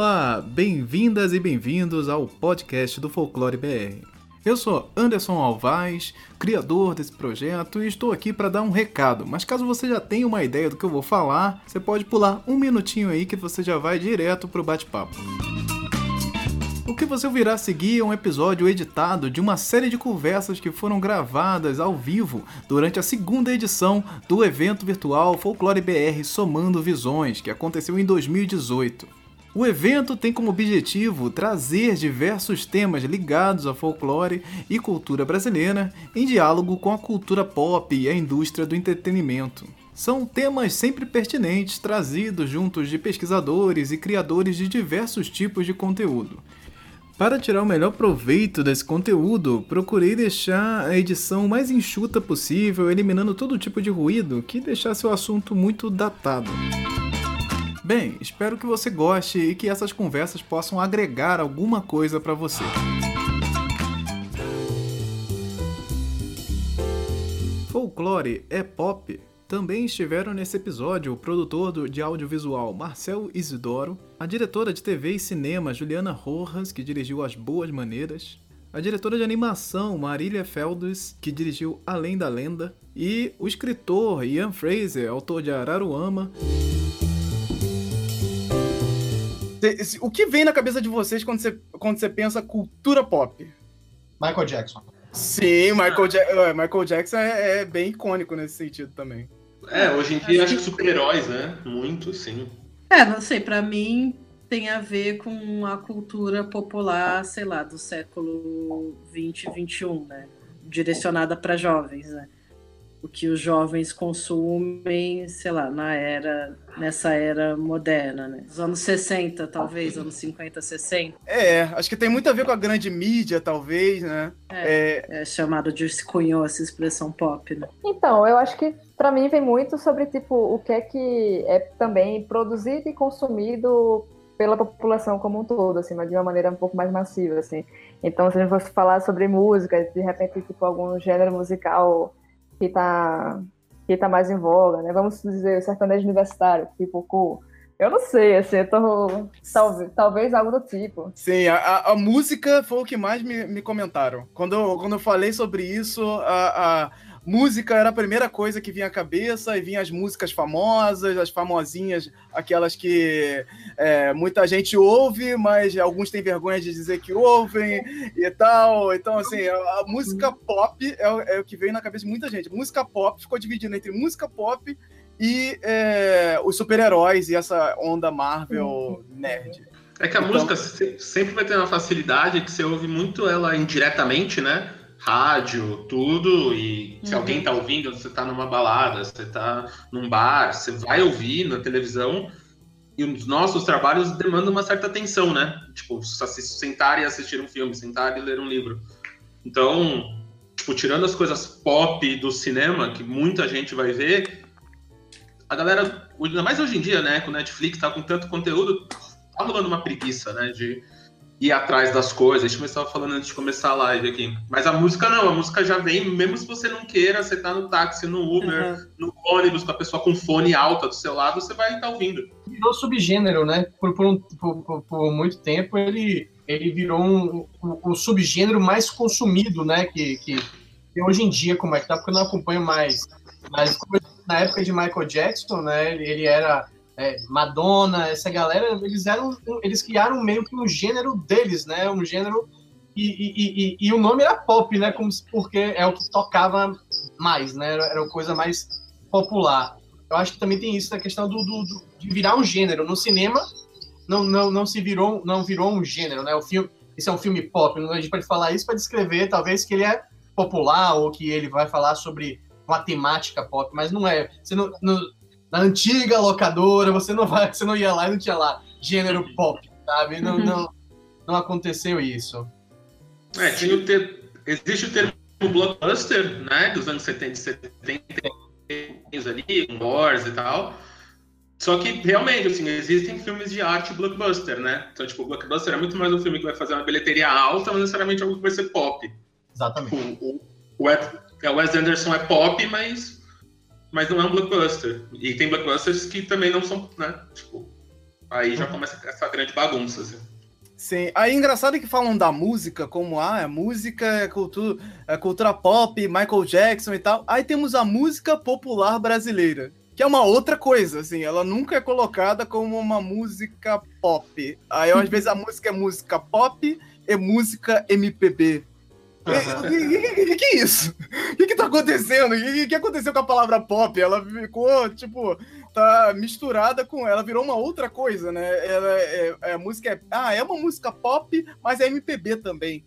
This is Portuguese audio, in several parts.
Olá, bem-vindas e bem-vindos ao podcast do Folclore BR. Eu sou Anderson Alvaz, criador desse projeto, e estou aqui para dar um recado. Mas caso você já tenha uma ideia do que eu vou falar, você pode pular um minutinho aí que você já vai direto pro bate-papo. O que você ouvirá a seguir é um episódio editado de uma série de conversas que foram gravadas ao vivo durante a segunda edição do evento virtual Folclore BR Somando Visões, que aconteceu em 2018. O evento tem como objetivo trazer diversos temas ligados ao folclore e cultura brasileira em diálogo com a cultura pop e a indústria do entretenimento. São temas sempre pertinentes trazidos juntos de pesquisadores e criadores de diversos tipos de conteúdo. Para tirar o melhor proveito desse conteúdo, procurei deixar a edição mais enxuta possível, eliminando todo tipo de ruído que deixasse o assunto muito datado. Bem, espero que você goste e que essas conversas possam agregar alguma coisa para você. Folclore é pop? Também estiveram nesse episódio o produtor de audiovisual Marcel Isidoro, a diretora de TV e cinema Juliana Rojas, que dirigiu As Boas Maneiras, a diretora de animação Marília Feldes, que dirigiu Além da Lenda, e o escritor Ian Fraser, autor de Araruama. O que vem na cabeça de vocês quando você, quando você pensa cultura pop? Michael Jackson. Sim, Michael, ja é, Michael Jackson é, é bem icônico nesse sentido também. É, hoje em dia acho que super-heróis, né? Muito, sim. É, não sei, para mim tem a ver com a cultura popular, sei lá, do século 20 e 21, né? Direcionada para jovens, né? O que os jovens consumem, sei lá, na era, nessa era moderna, né? Os anos 60, talvez, anos 50, 60. É, acho que tem muito a ver com a grande mídia, talvez, né? É, é... é chamado de se cunhou essa expressão pop, né? Então, eu acho que para mim vem muito sobre tipo o que é que é também produzido e consumido pela população como um todo, assim, mas de uma maneira um pouco mais massiva, assim. Então, se a gente fosse falar sobre música, de repente, tipo, algum gênero musical que está que tá mais em voga, né? Vamos dizer, sertanejo universitário, tipo, cool. Eu não sei, assim, eu tô. Talvez, talvez algo do tipo. Sim, a, a música foi o que mais me, me comentaram. Quando eu, quando eu falei sobre isso, a, a música era a primeira coisa que vinha à cabeça, e vinha as músicas famosas, as famosinhas, aquelas que é, muita gente ouve, mas alguns têm vergonha de dizer que ouvem e tal. Então, assim, a, a música pop é, é, o que veio na cabeça de muita gente. Música pop ficou dividida entre música pop e é, os super-heróis e essa onda Marvel nerd. É que a então, música sempre vai ter uma facilidade que você ouve muito ela indiretamente, né? Rádio, tudo, e se uhum. alguém tá ouvindo, você tá numa balada, você tá num bar, você vai ouvir na televisão, e os nossos trabalhos demandam uma certa atenção, né? Tipo, sentar e assistir um filme, sentar e ler um livro. Então, tipo, tirando as coisas pop do cinema, que muita gente vai ver, a galera, ainda mais hoje em dia, né, com o Netflix tá com tanto conteúdo, tá rolando uma preguiça, né, de ir atrás das coisas. A gente estava falando antes de começar a live aqui. Mas a música não, a música já vem, mesmo se você não queira, você tá no táxi, no Uber, uhum. no ônibus, com a pessoa com fone alta do seu lado, você vai estar tá ouvindo. Virou subgênero, né? Por, por, um, por, por, muito tempo ele, ele virou um, o, subgênero mais consumido, né? Que, que, que, hoje em dia, como é que tá? Porque eu não acompanho mais. Mas na época de Michael Jackson, né? Ele era é, Madonna, essa galera, eles eram, eles criaram meio que um gênero deles, né? Um gênero e, e, e, e o nome era pop, né? Como porque é o que tocava mais, né? Era, era uma coisa mais popular. Eu acho que também tem isso na questão do, do, do, de virar um gênero. No cinema não, não, não se virou não virou um gênero, né? O filme, esse é um filme pop. A gente pode falar isso para descrever talvez que ele é popular ou que ele vai falar sobre uma temática pop, mas não é. Você não, não na antiga locadora, você não vai, você não ia lá e não tinha lá gênero pop, sabe? Não, uhum. não, não aconteceu isso. É, tinha o ter, existe o termo blockbuster, né, dos anos 70 e 70 ali, Wars e tal. Só que realmente, assim, existem filmes de arte blockbuster, né? Então, tipo, o blockbuster é muito mais um filme que vai fazer uma bilheteria alta, mas necessariamente algo que vai ser pop. Exatamente. Tipo, o, o, o Wes Anderson é pop, mas mas não é um blockbuster. E tem blockbusters que também não são, né? Tipo, Aí já começa essa grande bagunça, assim. Sim. Aí engraçado que falam da música, como ah, a música é cultura, é cultura pop, Michael Jackson e tal. Aí temos a música popular brasileira, que é uma outra coisa, assim, ela nunca é colocada como uma música pop. Aí às vezes a música é música pop e música MPB. O que, que, que, é isso? O que, que tá acontecendo? O que, que aconteceu com a palavra pop? Ela ficou, tipo, tá misturada com. Ela virou uma outra coisa, né? Ela é, é, a música é. Ah, é uma música pop, mas é MPB também.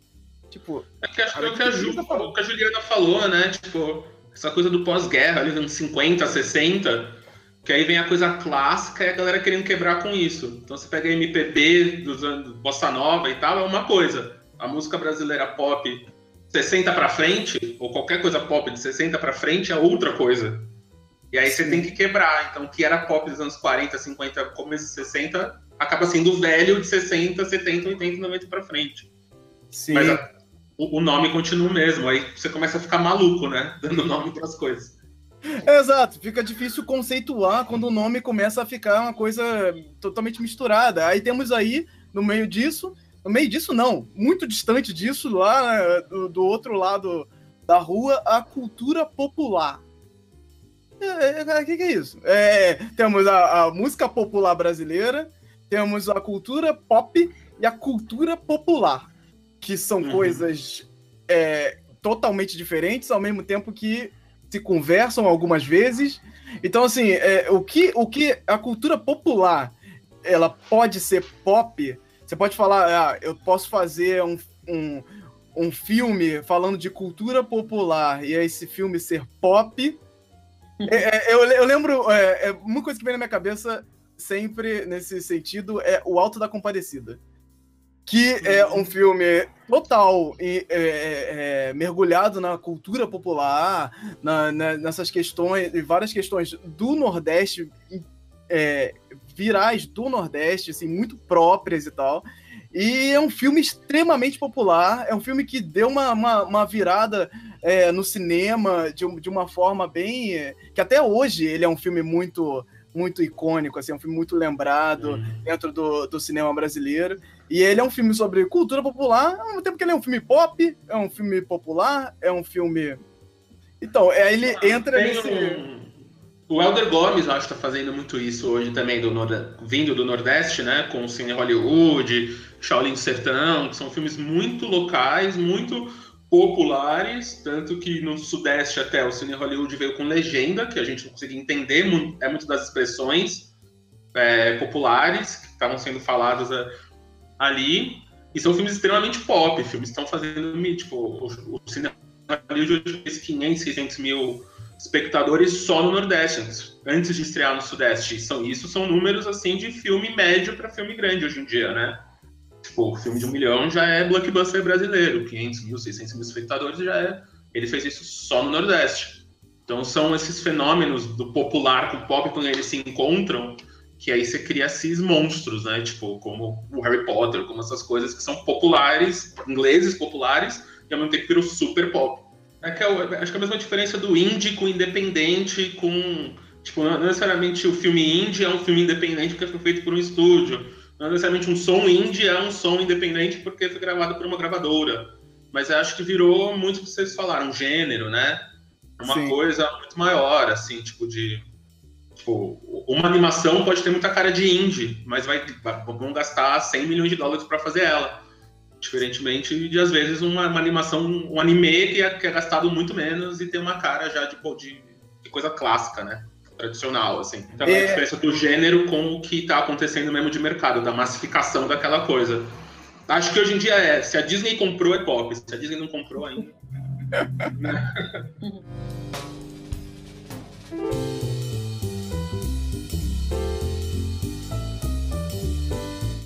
Tipo. É que acho que é o que, a Ju, o que a Juliana falou, né? Tipo, essa coisa do pós-guerra, ali nos 50, 60. Que aí vem a coisa clássica e a galera querendo quebrar com isso. Então você pega MPB dos anos Bossa Nova e tal, é uma coisa. A música brasileira pop 60 para frente, ou qualquer coisa pop de 60 para frente, é outra coisa. E aí você tem que quebrar. Então, o que era pop dos anos 40, 50, começo de 60, acaba sendo velho de 60, 70, 80, 90 para frente. Sim. Mas a, o, o, nome continua o mesmo. Aí você começa a ficar maluco, né? Dando nome para as coisas. Exato, fica difícil conceituar quando o nome começa a ficar uma coisa totalmente misturada. Aí temos aí, no meio disso, no meio disso não, muito distante disso, lá do, do outro lado da rua, a cultura popular o é, é, que, que, é isso? É, temos a, a, música popular brasileira, temos a cultura pop e a cultura popular, que são uhum. coisas é, totalmente diferentes, ao mesmo tempo que se conversam algumas vezes. Então, assim, é, o, que, o que a cultura popular ela pode ser pop, você pode falar, ah, eu posso fazer um, um, um filme falando de cultura popular e esse filme ser pop é, é, eu, eu, lembro, é, é, uma coisa que vem na minha cabeça sempre nesse sentido é O Alto da Compadecida. Que é um filme total e, é, é, mergulhado na cultura popular, na, na, nessas questões, várias questões do Nordeste, virais do Nordeste, assim, muito próprias e tal. E é um filme extremamente popular, é um filme que deu uma, uma, uma virada é, no cinema de, de uma forma bem. que até hoje ele é um filme muito muito icônico, assim, é um filme muito lembrado uhum. dentro do, do cinema brasileiro. E ele é um filme sobre cultura popular, ao mesmo tempo que ele é um filme pop, é um filme popular, é um filme. Então, é, ele ah, entra nesse. Um... O Elder Gomes, acho que tá fazendo muito isso hoje também, do Nord... vindo do Nordeste, né? Com o Cine Hollywood, Shaolin Sertão, que são filmes muito locais, muito populares, tanto que no Sudeste até o Cine Hollywood veio com legenda, que a gente não conseguia entender é muito das expressões é, populares que estavam sendo faladas a, ali. E são filmes extremamente pop, filmes que estão fazendo, tipo, o, o Cine Hollywood fez 500, 600 mil espectadores só no Nordeste, antes, de estrear no Sudeste. São, isso são números, assim, de filme médio para filme grande hoje em dia, né? Tipo, filme de um milhão já é blockbuster brasileiro, 500 mil, 600 mil espectadores já é. Ele fez isso só no Nordeste. Então são esses fenômenos do popular com o pop quando eles se encontram, que aí você cria esses monstros, né? Tipo, como o Harry Potter, como essas coisas que são populares, ingleses populares, e ao mesmo tempo viram super pop. É que é, acho que é a mesma diferença do indie com independente, com. Tipo, não necessariamente o filme indie é um filme independente porque foi feito por um estúdio não necessariamente um som indie é um som independente porque foi gravado por uma gravadora. Mas eu acho que virou muito o que vocês falaram, um gênero, né? Uma Sim. coisa muito maior, assim, tipo de. Tipo, uma animação pode ter muita cara de indie, mas vai, vão gastar 100 milhões de dólares para fazer ela. Diferentemente de, às vezes, uma, uma animação, um anime que é, que é, gastado muito menos e tem uma cara já de, de, de coisa clássica, né? tradicional, assim. Então, é... a diferença do gênero com o que está acontecendo mesmo de mercado, da massificação daquela coisa. Acho que hoje em dia é, se a Disney comprou, é pop. Se a Disney não comprou ainda.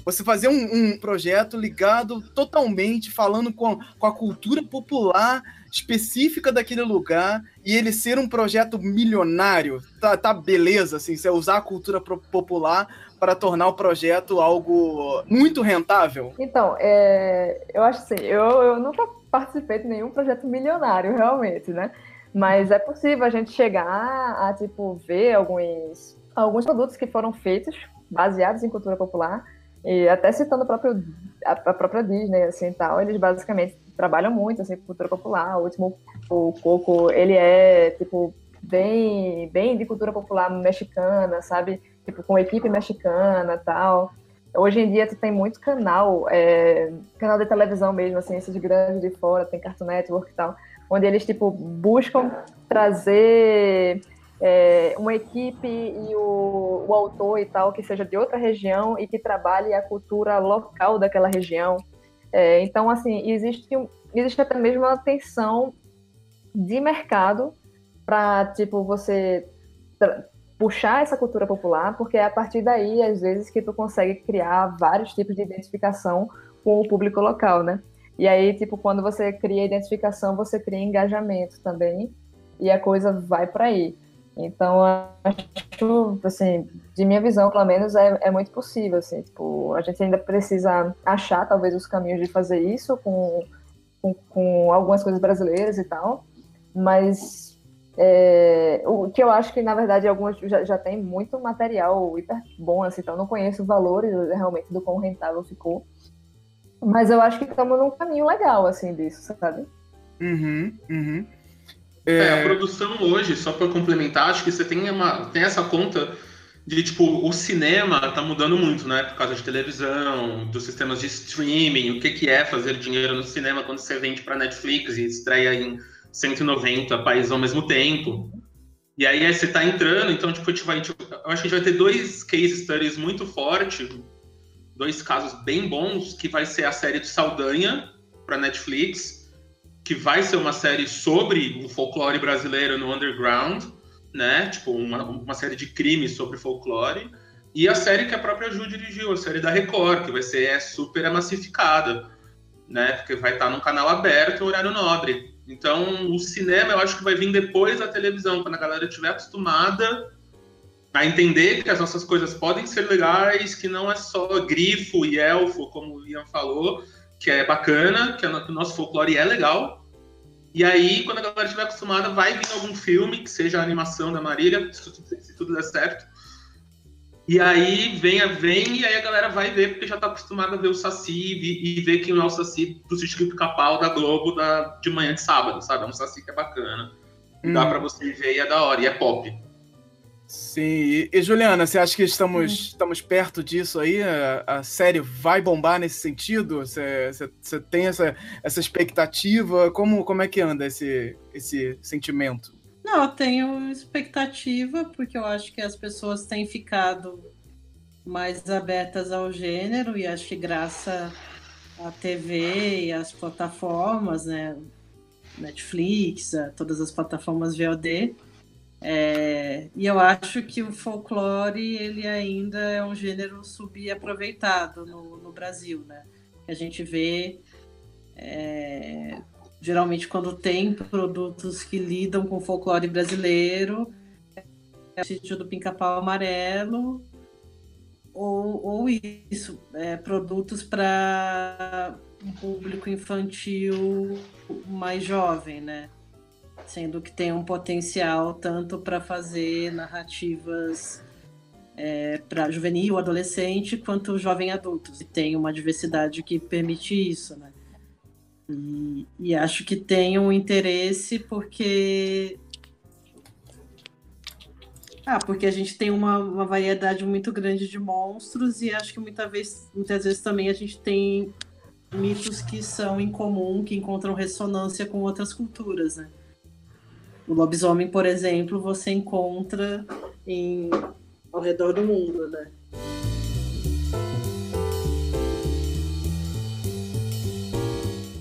Você fazer um, um, projeto ligado totalmente, falando com, com a cultura popular específica daquele lugar e ele ser um projeto milionário, tá, tá beleza, assim, você usar a cultura popular para tornar o projeto algo muito rentável? Então, é, eu acho assim, eu, eu nunca participei de nenhum projeto milionário, realmente, né? Mas é possível a gente chegar a, tipo, ver alguns, alguns produtos que foram feitos baseados em cultura popular. E até citando o próprio, a, a própria Disney, assim, tal, eles basicamente trabalham muito, assim, cultura popular. O último, o Coco, ele é, tipo, bem, bem de cultura popular mexicana, sabe? Tipo, com equipe mexicana tal. Hoje em dia tu tem muito canal, é, canal de televisão mesmo, assim, esses grandes de fora, tem Cartoon Network e tal, onde eles, tipo, buscam trazer é, uma equipe e o, o, autor e tal que seja de outra região e que trabalhe a cultura local daquela região. É, então, assim, existe, existe até mesmo uma tensão de mercado para, tipo, você puxar essa cultura popular, porque é a partir daí, às vezes, que tu consegue criar vários tipos de identificação com o público local, né? E aí, tipo, quando você cria identificação, você cria engajamento também, e a coisa vai para aí. Então, acho, assim, de minha visão, pelo menos, é, é muito possível, assim, tipo, a gente ainda precisa achar, talvez, os caminhos de fazer isso com, com, com algumas coisas brasileiras e tal, mas é, o que eu acho que, na verdade, algumas já, já tem muito material hiper bom, assim, então não conheço valores realmente do quão rentável ficou. Mas eu acho que estamos num caminho legal, assim, disso, sabe? Uhum, uhum. É... é, a produção hoje, só para complementar, acho que você tem, uma, tem essa conta de, tipo, o cinema tá mudando muito, né? Por causa de televisão, dos sistemas de streaming, o que, que é fazer dinheiro no cinema quando você vende para Netflix e estreia em 190 países ao mesmo tempo. E aí você está entrando, então tipo, a gente vai, tipo, eu acho que a gente vai ter dois case studies muito fortes, dois casos bem bons, que vai ser a série de Saldanha para Netflix, que vai ser uma série sobre o folclore brasileiro no underground, né? Tipo, uma, uma série de crimes sobre folclore. E a série que a própria Ju dirigiu, a série da Record, que vai ser é, super massificada, né? Porque vai estar num canal aberto, horário nobre. Então, o cinema eu acho que vai vir depois da televisão, quando a galera estiver acostumada a entender que as nossas coisas podem ser legais, que não é só grifo e elfo, como o Ian falou, que é bacana, que o nosso folclore é legal. E aí, quando a galera estiver acostumada, vai vir algum filme, que seja a animação da Marília, se tudo, se tudo der certo, e aí vem, vem, e aí a galera vai ver, porque já tá acostumada a ver o Saci e, e ver quem é o Saci do sítio Pica-Pau da Globo da, de manhã de sábado, sabe? É um Saci que é bacana. Hum. Dá pra você ver e é da hora, e é pop. Sim, e, e Juliana, você acha que estamos, hum. estamos perto disso aí? A, a, série vai bombar nesse sentido? Você, você, você tem essa, essa expectativa? Como, como é que anda esse, esse sentimento? Não, eu tenho expectativa, porque eu acho que as pessoas têm ficado mais abertas ao gênero, e acho que graças à TV e às plataformas, né? Netflix, todas as plataformas VOD. É, e eu acho que o folclore ele ainda é um gênero subaproveitado no, no Brasil, né? A gente vê é, geralmente quando tem produtos que lidam com folclore brasileiro, é o sítio do Pica-Pau Amarelo, ou, ou isso, é, produtos para um público infantil mais jovem, né? Sendo que tem um potencial tanto para fazer narrativas é, para juvenil, adolescente, quanto jovem adultos. E tem uma diversidade que permite isso, né? E, e acho que tem um interesse porque. Ah, porque a gente tem uma, uma variedade muito grande de monstros e acho que muita vez, muitas vezes também a gente tem mitos que são em comum, que encontram ressonância com outras culturas, né? O lobisomem, por exemplo, você encontra em, ao redor do mundo, né?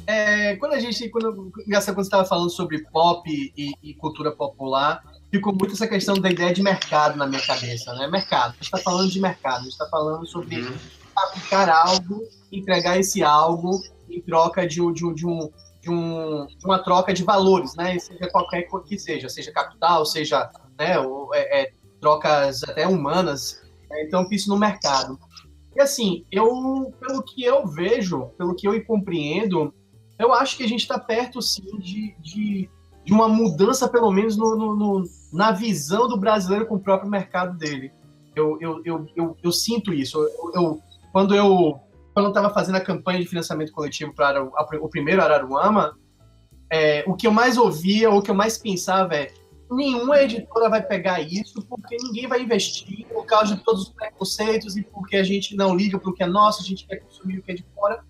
É, quando a gente, quando, engraçado, quando você estava falando sobre pop e, e, cultura popular, ficou muito essa questão da ideia de mercado na minha cabeça, né? Mercado. A gente está falando de mercado, a gente está falando sobre uhum. aplicar algo, entregar esse algo em troca de, de, de um de, um, de uma troca de valores, né? Seja qualquer coisa que seja, seja capital, seja né, ou, é, é, trocas até humanas. Né? Então, isso no mercado. E assim, eu, pelo que eu vejo, pelo que eu compreendo, eu acho que a gente está perto, sim, de, de, de, uma mudança, pelo menos, no, no, no, na visão do brasileiro com o próprio mercado dele. Eu, eu, eu, eu, eu sinto isso. Eu, eu, quando eu quando estava fazendo a campanha de financiamento coletivo para o primeiro Araruama, é, o que eu mais ouvia, o que eu mais pensava é nenhuma editora vai pegar isso porque ninguém vai investir por causa de todos os preconceitos e porque a gente não liga para o que é nosso, a gente quer consumir o que é de fora.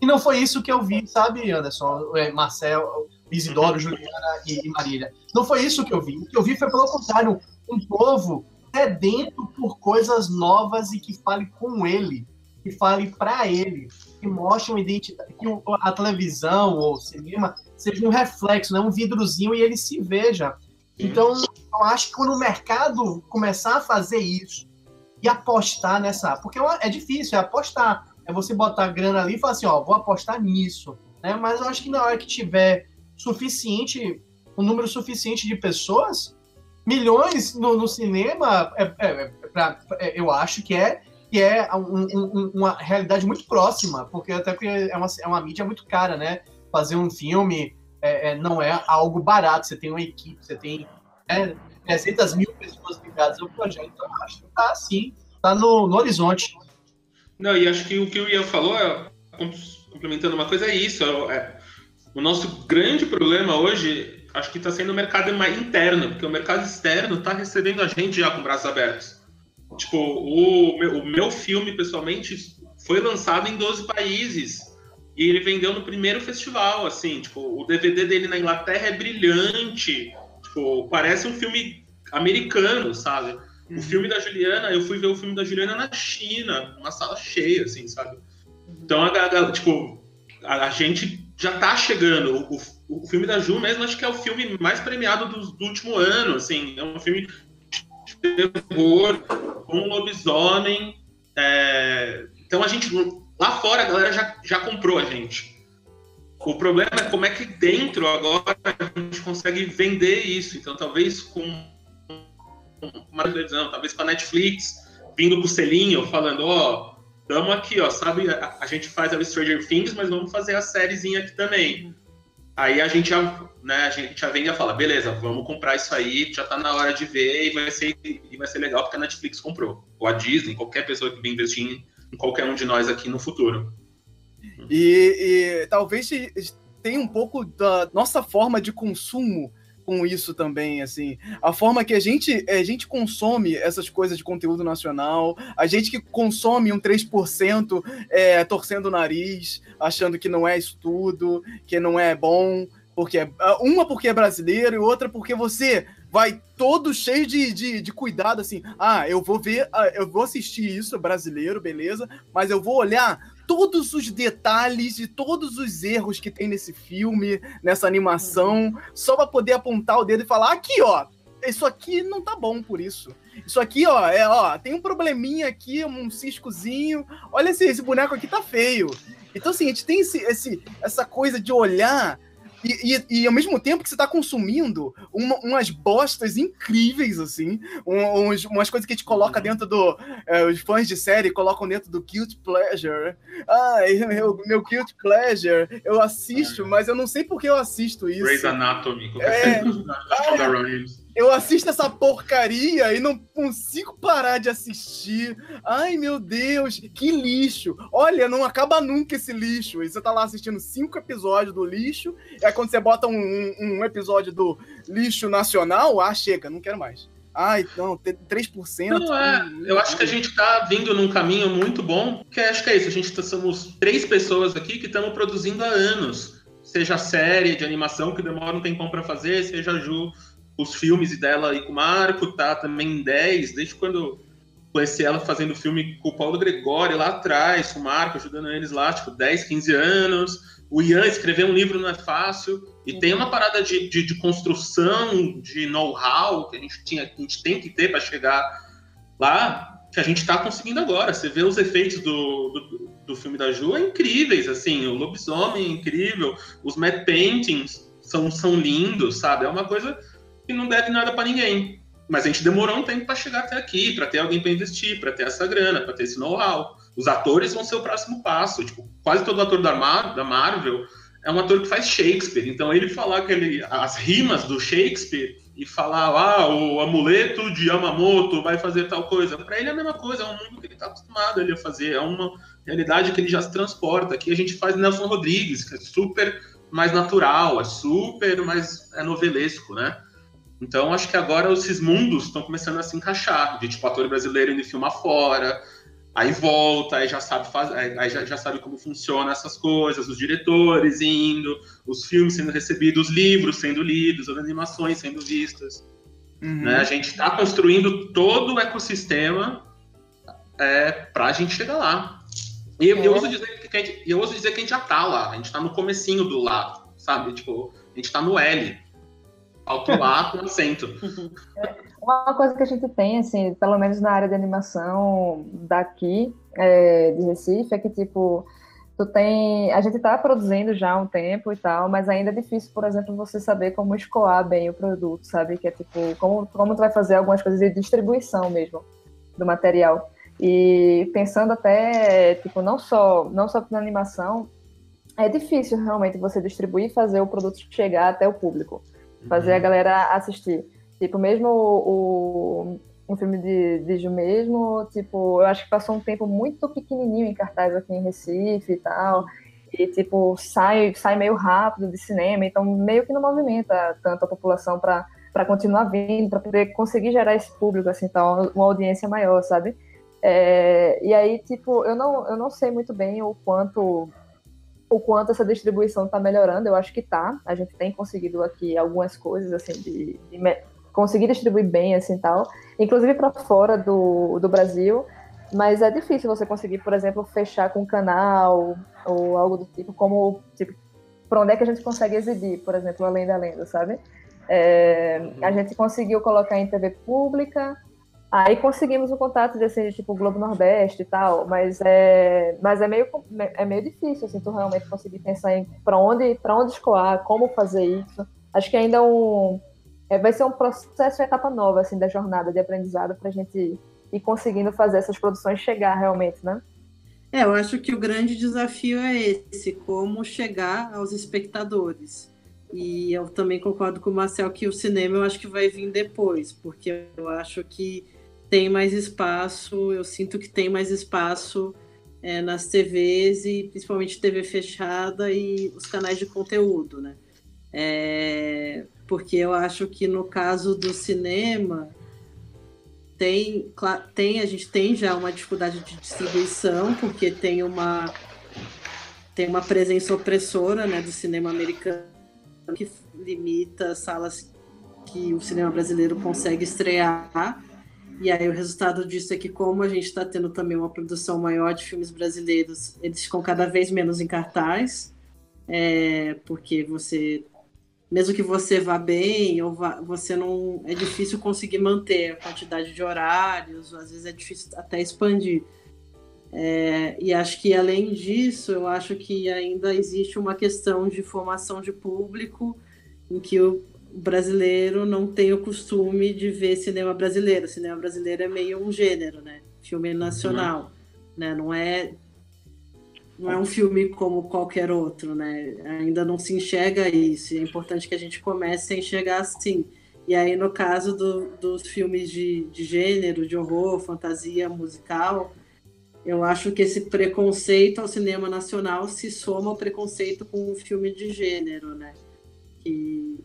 E não foi isso que eu vi, sabe, Anderson, é, Marcel, Isidoro, Juliana e, Marília. Não foi isso que eu vi. O que eu vi foi, pelo contrário, um povo sedento por coisas novas e que fale com ele, que fale para ele, que mostre uma identidade, que a televisão ou o cinema seja um reflexo, né, um vidrozinho e ele se veja. Então, eu acho que quando o mercado começar a fazer isso e apostar nessa. Porque é, é difícil, é apostar. É você botar grana ali e falar assim, ó, vou apostar nisso. Né? Mas eu acho que na hora que tiver suficiente, um número suficiente de pessoas, milhões no, no cinema, é, é, é pra, é, eu acho que é que é um, um, uma realidade muito próxima, porque até porque é uma, é uma mídia muito cara, né? Fazer um filme é, é, não é algo barato, você tem uma equipe, você tem é, 300 mil pessoas ligadas ao projeto, então acho que tá assim, tá no, no horizonte. Não, e acho que o que o Ian falou, é, complementando uma coisa, é isso, é, o nosso grande problema hoje, acho que está sendo o mercado interno, porque o mercado externo está recebendo a gente já com braços abertos. Tipo, o meu, o meu filme, pessoalmente, foi lançado em 12 países. E ele vendeu no primeiro festival, assim, tipo, o DVD dele na Inglaterra é brilhante. Tipo, parece um filme americano, sabe? Uhum. O filme da Juliana, eu fui ver o filme da Juliana na China, uma sala cheia, assim, sabe? Então, a, a, tipo, a, a, gente já tá chegando. O, o, filme da Ju mesmo, acho que é o filme mais premiado do, do último ano, assim. É um filme terror, com lobisomem. É... Então, a gente, lá fora, a galera já, já comprou a gente. O problema é como é que dentro agora a gente consegue vender isso. Então, talvez com uma televisão, talvez com a Netflix, vindo com o selinho, falando, ó, oh, Tamo aqui, ó, sabe? A, a, gente faz a Stranger Things, mas vamos fazer a sériezinha aqui também. Aí a gente já, né, a gente já vem e fala, beleza, vamos comprar isso aí, já tá na hora de ver e vai ser, e vai ser legal porque a Netflix comprou. Ou a Disney, qualquer pessoa que vem investir em, em qualquer um de nós aqui no futuro. E, e talvez tenha um pouco da nossa forma de consumo com isso também, assim. A forma que a gente, a gente consome essas coisas de conteúdo nacional, a gente que consome um 3% é, torcendo o nariz, achando que não é isso tudo, que não é bom, porque é, uma porque é brasileiro e outra porque você vai todo cheio de, de, de, cuidado, assim. Ah, eu vou ver, ah, eu vou assistir isso, brasileiro, beleza, mas eu vou olhar todos os detalhes e todos os erros que tem nesse filme, nessa animação, só para poder apontar o dedo e falar: aqui, ó, isso aqui não tá bom por isso. Isso aqui, ó, é, ó, tem um probleminha aqui, um ciscozinho. Olha esse, esse boneco aqui tá feio. Então, assim, a gente tem esse, esse, essa coisa de olhar e, e, e, ao mesmo tempo que você tá consumindo uma, umas bostas incríveis, assim, um, uns, umas coisas que a gente coloca uhum. dentro do. É, os fãs de série colocam dentro do Guilt Pleasure. Ah, meu, meu Guilt Pleasure, eu assisto, mas eu não sei por que eu assisto isso. Grey's Anatomy, qualquer é, eu assisto essa porcaria e não consigo parar de assistir. Ai, meu Deus, que lixo. Olha, não acaba nunca esse lixo. E você tá lá assistindo cinco episódios do lixo, e aí quando você bota um, um episódio do lixo nacional, ah, chega, não quero mais. Ai, não, 3%. Não, é. Eu acho que a gente tá vindo num caminho muito bom, que acho que é isso. A gente tá, somos três pessoas aqui que estamos produzindo há anos. Seja série de animação que demora um tempão para fazer, seja Ju os filmes dela e com o Marco, tá também em 10, desde quando conheci ela fazendo filme com o Paulo Gregório lá atrás, com o Marco, ajudando eles lá, tipo, 10, 15 anos. O Ian escrever um livro não é fácil. E tem uma parada de, de, de construção, de know-how que a gente, tinha, que a gente tem que ter para chegar lá, que a gente está conseguindo agora. Você vê os efeitos do, do, do, filme da Ju, é incríveis, assim, o lobisomem é incrível, os matte paintings são, são lindos, sabe? É uma coisa que não deve nada para ninguém. Mas a gente demorou um tempo para chegar até aqui, para ter alguém para investir, para ter essa grana, para ter esse know-how. Os atores vão ser o próximo passo. Tipo, quase todo ator da, Mar da Marvel é um ator que faz Shakespeare. Então, ele falar que ele, as rimas do Shakespeare e falar, ah, o amuleto de Yamamoto vai fazer tal coisa. Para ele é a mesma coisa, é um mundo que ele está acostumado ele a fazer, é uma realidade que ele já se transporta. Aqui a gente faz Nelson Rodrigues, que é super mais natural, é super mais é novelesco, né? Então acho que agora esses mundos estão começando a se encaixar, de tipo ator brasileiro indo filmar fora, aí volta, aí já sabe fazer, aí já, já sabe como funciona essas coisas, os diretores indo, os filmes sendo recebidos, os livros sendo lidos, as animações sendo vistas. Uhum. Né? A gente está construindo todo o ecossistema é, para a gente chegar lá. E eu, é. eu, uso dizer que a gente, eu dizer que a gente já está lá, a gente está no comecinho do lado, sabe? Tipo, a gente está no L. Alto com acento. Uma coisa que a gente tem, assim, pelo menos na área de animação daqui, é, de Recife, é que, tipo, tu tem... A gente tá produzindo já há um tempo e tal, mas ainda é difícil, por exemplo, você saber como escoar bem o produto, sabe? Que é, tipo, como, como tu vai fazer algumas coisas de distribuição mesmo do material. E pensando até, tipo, não só, não só na animação, é difícil realmente você distribuir e fazer o produto chegar até o público. Fazer uhum. a galera assistir. Tipo, mesmo o, o, filme de, de Ju mesmo, tipo, eu acho que passou um tempo muito pequenininho em cartaz aqui em Recife e tal. E, tipo, sai, sai meio rápido de cinema, então meio que não movimenta tanto a população para para continuar vindo, para poder conseguir gerar esse público, assim, então, uma audiência maior, sabe? É, e aí, tipo, eu não, eu não sei muito bem o quanto o quanto essa distribuição está melhorando, eu acho que está. A gente tem conseguido aqui algumas coisas, assim, de, de conseguir distribuir bem, assim, tal. Inclusive para fora do, do Brasil. Mas é difícil você conseguir, por exemplo, fechar com um canal ou algo do tipo, como, tipo, para onde é que a gente consegue exibir, por exemplo, Além da Lenda, sabe? É, a gente conseguiu colocar em TV pública, Aí conseguimos o contato de assim, tipo Globo Nordeste e tal, mas é, mas é meio é meio difícil assim, tu realmente conseguir pensar em para onde para onde escoar, como fazer isso. Acho que ainda é um é, vai ser um processo, uma etapa nova assim da jornada de aprendizado para a gente ir conseguindo fazer essas produções chegar realmente, né? É, eu acho que o grande desafio é esse, como chegar aos espectadores. E eu também concordo com o Marcel que o cinema eu acho que vai vir depois, porque eu acho que tem mais espaço, eu sinto que tem mais espaço é, nas TVs e principalmente TV fechada e os canais de conteúdo, né? É, porque eu acho que no caso do cinema tem, tem a gente tem já uma dificuldade de distribuição porque tem uma tem uma presença opressora né, do cinema americano que limita salas que o cinema brasileiro consegue estrear e aí o resultado disso é que como a gente está tendo também uma produção maior de filmes brasileiros, eles ficam cada vez menos em cartaz, é, porque você, mesmo que você vá bem, ou vá, você não, é difícil conseguir manter a quantidade de horários, às vezes é difícil até expandir. É, e acho que além disso, eu acho que ainda existe uma questão de formação de público em que o, o brasileiro não tem o costume de ver cinema brasileiro. O cinema brasileiro é meio um gênero, né? Filme nacional, uhum. né? Não é não é um filme como qualquer outro, né? Ainda não se enxerga isso. É importante que a gente comece a enxergar assim. E aí, no caso do, dos filmes de, de gênero, de horror, fantasia, musical, eu acho que esse preconceito ao cinema nacional se soma ao preconceito com o filme de gênero, né? Que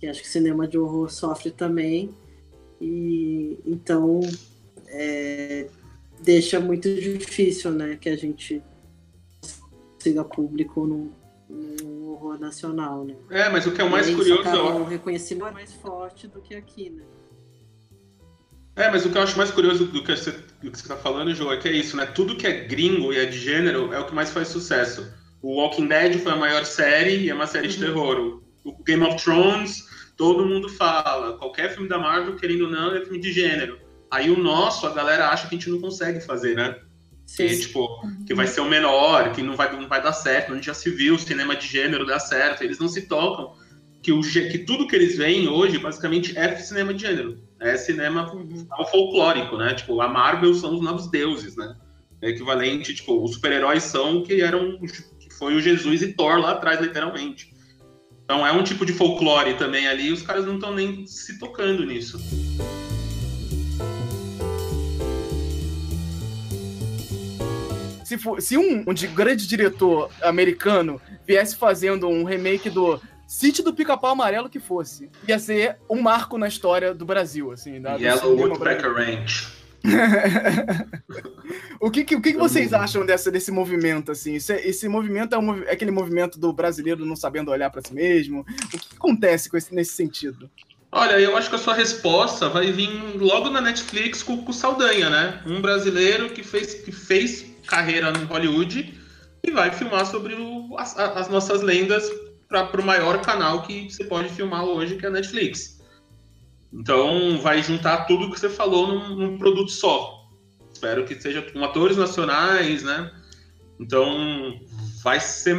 que acho que cinema de horror sofre também. E então é, deixa muito difícil, né, que a gente siga público no, no horror nacional, né? É, mas o que é o mais curioso é o reconhecimento é mais forte do que aqui, né? É, mas o que eu acho mais curioso do que você, do que você tá falando, João, é que é isso, né? Tudo que é gringo e é de gênero é o que mais faz sucesso. O Walking Dead foi a maior série e é uma série de uhum. terror. O Game of Thrones todo mundo fala. Qualquer filme da Marvel, querendo ou não, é filme de gênero. Aí o nosso, a galera acha que a gente não consegue fazer, né? Que, tipo, que vai ser o menor, que não vai, não vai dar certo. A gente já se viu, o cinema de gênero dá certo. Eles não se tocam que, o, que tudo que eles veem hoje, basicamente, é cinema de gênero. É cinema uhum. folclórico, né? Tipo, a Marvel são os novos deuses, né? É equivalente, tipo, os super-heróis são que eram que foi o Jesus e Thor lá atrás, literalmente. Então é um tipo de folclore também ali, e os caras não estão nem se tocando nisso. Se, for, se um, um grande diretor americano viesse fazendo um remake do Sítio do Pica-Pau Amarelo que fosse, ia ser um marco na história do Brasil, assim. Da, Yellow Woodpecker Ranch. o que, que, o que, que vocês acham dessa, desse movimento, assim? Esse, esse movimento é, um, é, aquele movimento do brasileiro não sabendo olhar para si mesmo? O que, que acontece com esse, nesse sentido? Olha, eu acho que a sua resposta vai vir logo na Netflix com o Saldanha, né? Um brasileiro que fez, que fez carreira no Hollywood e vai filmar sobre o, as, as, nossas lendas para o maior canal que você pode filmar hoje, que é a Netflix. Então, vai juntar tudo que você falou num, num produto só. Espero que seja com atores nacionais, né? Então, vai ser,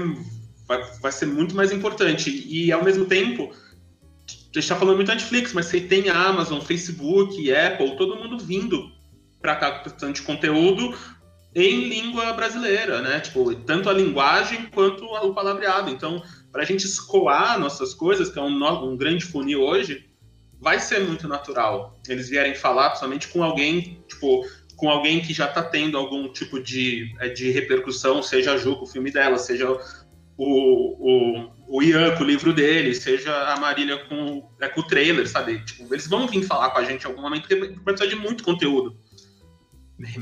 vai, vai ser muito mais importante. E, ao mesmo tempo, a gente está falando muito Netflix, mas você tem Amazon, Facebook, Apple, todo mundo vindo para cá com bastante conteúdo em língua brasileira, né? Tipo, tanto a linguagem quanto o palavreado. Então, para a gente escoar nossas coisas, que é um, um, grande funil hoje, vai ser muito natural. Eles vierem falar somente com alguém, tipo, com alguém que já está tendo algum tipo de, é, de repercussão, seja a Ju com o filme dela, seja o, o, o Ian com o livro dele, seja a Marília com, é, com o trailer, sabe? Tipo, eles vão vir falar com a gente em algum momento, porque vai precisar de muito conteúdo.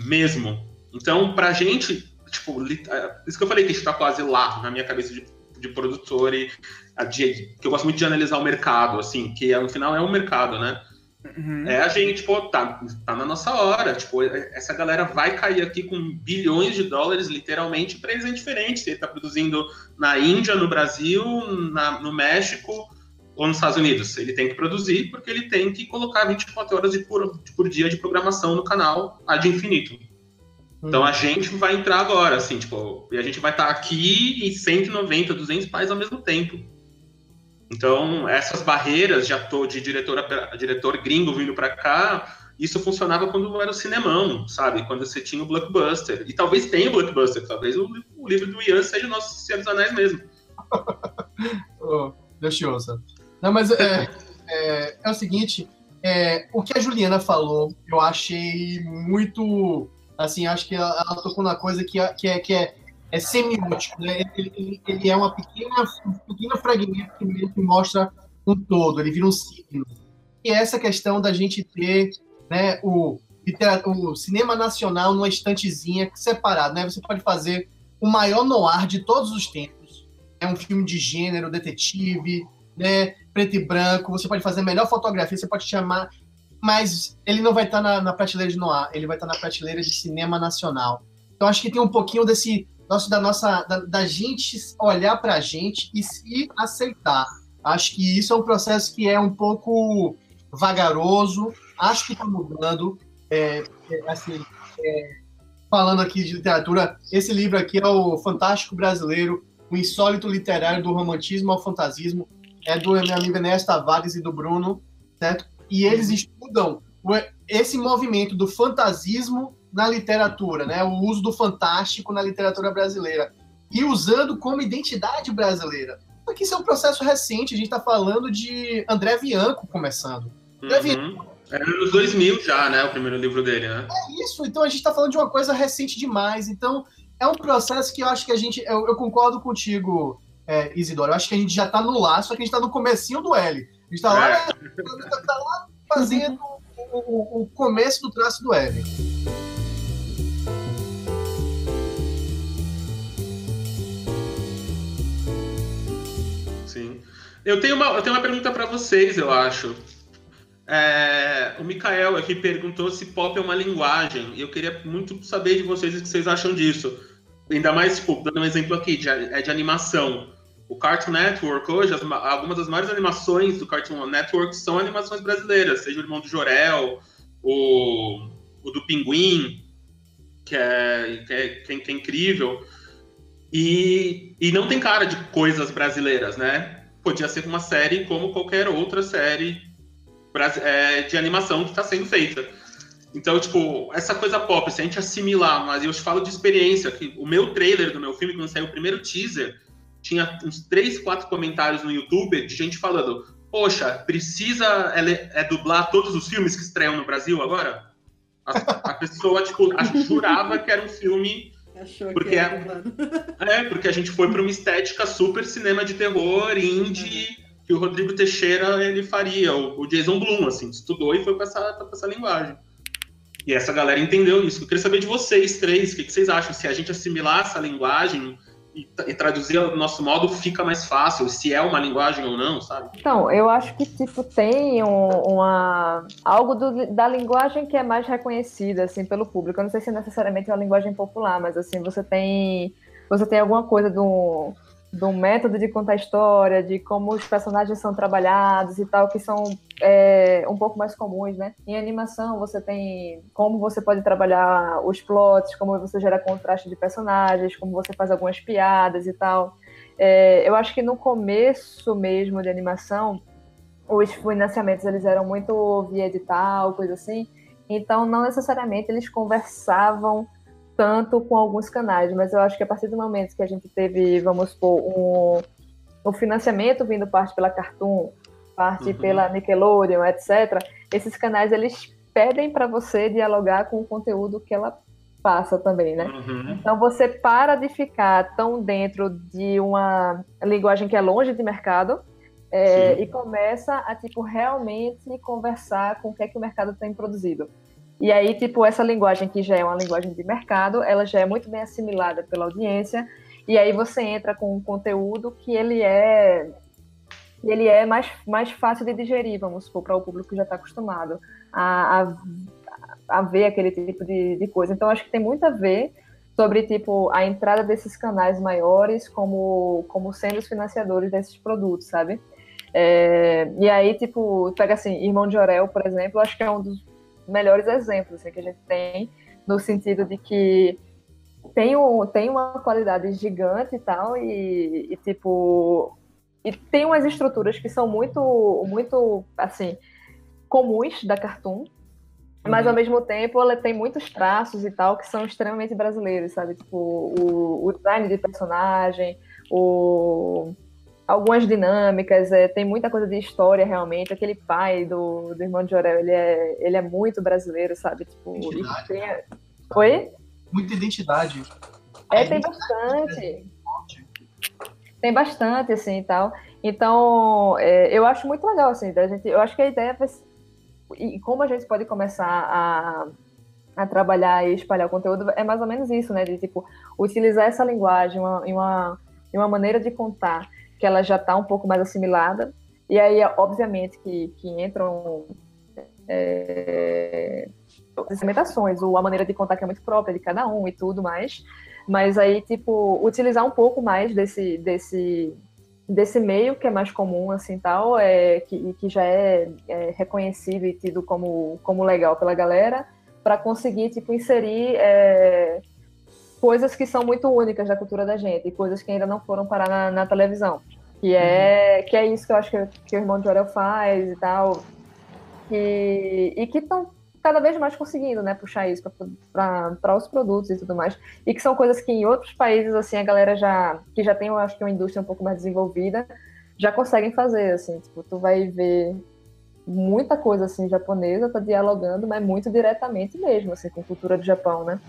Mesmo. Então, pra gente, tipo, é, isso que eu falei que a gente tá quase lá, na minha cabeça de, de produtor e de, que eu gosto muito de analisar o mercado, assim, que no final é um mercado, né? Uhum. É a gente, pô, tá, tá na nossa hora. Tipo, essa galera vai cair aqui com bilhões de dólares, literalmente, para eles é diferente. Se ele tá produzindo na Índia, no Brasil, na, no México ou nos Estados Unidos. Ele tem que produzir porque ele tem que colocar 24 horas de por, de por dia de programação no canal ad infinito. Então a gente vai entrar agora, assim, tipo, e a gente vai estar aqui e 190, 200 pais ao mesmo tempo. Então, essas barreiras de ator, de diretor, diretor gringo vindo para cá, isso funcionava quando era o cinemão, sabe? Quando você tinha o blockbuster. E talvez tenha o blockbuster, talvez o, o livro do Ian seja o nosso Senhor dos Anéis mesmo. Deus te. Não, mas é, é, é o seguinte, é, o que a Juliana falou, eu achei muito Assim, acho que ela, ela tocou na coisa que, que é, que é, é semiótico, né? Ele, ele, é uma pequena, um pequeno fragmento que, que mostra um todo, ele vira um ciclo. E é essa questão da gente ter né, o, o cinema nacional numa estantezinha separado, né? Você pode fazer o maior noir de todos os tempos. É um filme de gênero, detetive, né? Preto e branco. Você pode fazer a melhor fotografia, você pode chamar mas ele não vai estar na, na prateleira de noir, ele vai estar na prateleira de cinema nacional. Então acho que tem um pouquinho desse nosso da nossa da, da gente olhar para a gente e se aceitar. Acho que isso é um processo que é um pouco vagaroso. Acho que está mudando. É, é, assim, é, falando aqui de literatura, esse livro aqui é o Fantástico Brasileiro, o insólito literário do romantismo ao fantasismo. É do meu amigo Enéas Tavares e do Bruno, certo? e eles estudam esse movimento do fantasismo na literatura, né? O uso do fantástico na literatura brasileira e usando como identidade brasileira. Porque isso é um processo recente, a gente está falando de André Bianco começando. André Bianco, é nos 2000 já, né? O primeiro livro dele, né? É isso, então a gente está falando de uma coisa recente demais. Então é um processo que eu acho que a gente. Eu, eu concordo contigo, é, Isidoro. Eu acho que a gente já está no lá, só que a gente está no comecinho do L. A gente tá lá, é. tá lá fazendo o, o, começo do traço do L. Eu tenho uma, eu tenho uma pergunta para vocês, eu acho. É, o Mikael aqui perguntou se pop é uma linguagem. E eu queria muito saber de vocês o que vocês acham disso. Ainda mais, tipo, dando um exemplo aqui, de, é de animação. O Cartoon Network hoje, as, algumas das maiores animações do Cartoon Network são animações brasileiras, seja o Irmão do Jorel, o, o do Pinguim, que é, que é, que é, incrível. E, e não tem cara de coisas brasileiras, né? Podia ser uma série como qualquer outra série é, de animação que está sendo feita. Então, tipo, essa coisa pop, se a gente assimilar, mas eu te falo de experiência, que o meu trailer do meu filme, quando saiu o primeiro teaser, tinha uns três, quatro comentários no YouTube de gente falando: Poxa, precisa é, é dublar todos os filmes que estreiam no Brasil agora? A, a pessoa, tipo, jurava que era um filme. Achou porque que é, é, porque a gente foi para uma estética super cinema de terror, indie, que o Rodrigo Teixeira ele faria, o, o Jason Blum, assim, estudou e foi para essa, pra essa linguagem. E essa galera entendeu isso. Eu queria saber de vocês três, o que, que vocês acham? Se a gente assimilar essa linguagem e, traduzir ao nosso modo, fica mais fácil, se é uma linguagem ou não, sabe? Então, eu acho que, tipo, tem um, uma... algo do, da linguagem que é mais reconhecida, assim, pelo público. Eu não sei se é necessariamente uma linguagem popular, mas, assim, você tem... Você tem alguma coisa do, do método de contar história, de como os personagens são trabalhados e tal, que são é, um pouco mais comuns, né? Em animação você tem como você pode trabalhar os plots, como você gera contraste de personagens, como você faz algumas piadas e tal. É, eu acho que no começo mesmo de animação, os financiamentos eles eram muito via edital, coisa assim, então não necessariamente eles conversavam tanto com alguns canais, mas eu acho que a partir do momento que a gente teve, vamos supor, um, um financiamento vindo parte pela Cartoon, parte uhum. pela Nickelodeon, etc., esses canais eles pedem para você dialogar com o conteúdo que ela passa também, né? Uhum. Então você para de ficar tão dentro de uma linguagem que é longe de mercado é, e começa a tipo realmente conversar com o que é que o mercado tem produzido. E aí, tipo, essa linguagem que já é uma linguagem de mercado, ela já é muito bem assimilada pela audiência, e aí você entra com um conteúdo que ele é ele é mais, mais fácil de digerir, vamos supor, para o público que já está acostumado a, a, a, ver aquele tipo de, de coisa. Então, acho que tem muito a ver sobre, tipo, a entrada desses canais maiores como, como sendo os financiadores desses produtos, sabe? É, e aí, tipo, pega assim, Irmão de Orel, por exemplo, acho que é um dos melhores exemplos assim, que a gente tem, no sentido de que tem, um, tem uma qualidade gigante e tal, e, e tipo. E tem umas estruturas que são muito, muito, assim, comuns da Cartoon, mas ao uhum. mesmo tempo ela tem muitos traços e tal que são extremamente brasileiros, sabe? Tipo, o, o design de personagem, o, algumas dinâmicas, é, tem muita coisa de história realmente. Aquele pai do, do irmão de Jorel, ele é, ele é muito brasileiro, sabe? Tipo, tem... Oi? Muita identidade. É, tem bastante. Tem bastante, assim, e tal. Então, é, eu acho muito legal, assim, da gente, eu acho que a ideia vai e como a gente pode começar a, a trabalhar e espalhar o conteúdo é mais ou menos isso, né? De, tipo, utilizar essa linguagem uma, uma, uma maneira de contar que ela já está um pouco mais assimilada. E aí, obviamente, que, que entram é, implementações, ou a maneira de contar que é muito própria de cada um e tudo mais. Mas aí, tipo, utilizar um pouco mais desse, desse, desse meio que é mais comum, assim, tal, é, que, que já é, é reconhecido e tido como, como legal pela galera, para conseguir, tipo, inserir é, coisas que são muito únicas da cultura da gente, e coisas que ainda não foram parar na, na televisão. Que é, uhum. que é isso que eu acho que, que o irmão de Orel faz e tal. E, e que estão cada vez mais conseguindo, né, puxar isso para os produtos e tudo mais. E que são coisas que em outros países, assim, a galera já, que já tem, eu acho que uma indústria um pouco mais desenvolvida, já conseguem fazer, assim, tipo, tu vai ver muita coisa, assim, japonesa, tá dialogando, mas muito diretamente mesmo, assim, com a cultura do Japão, né.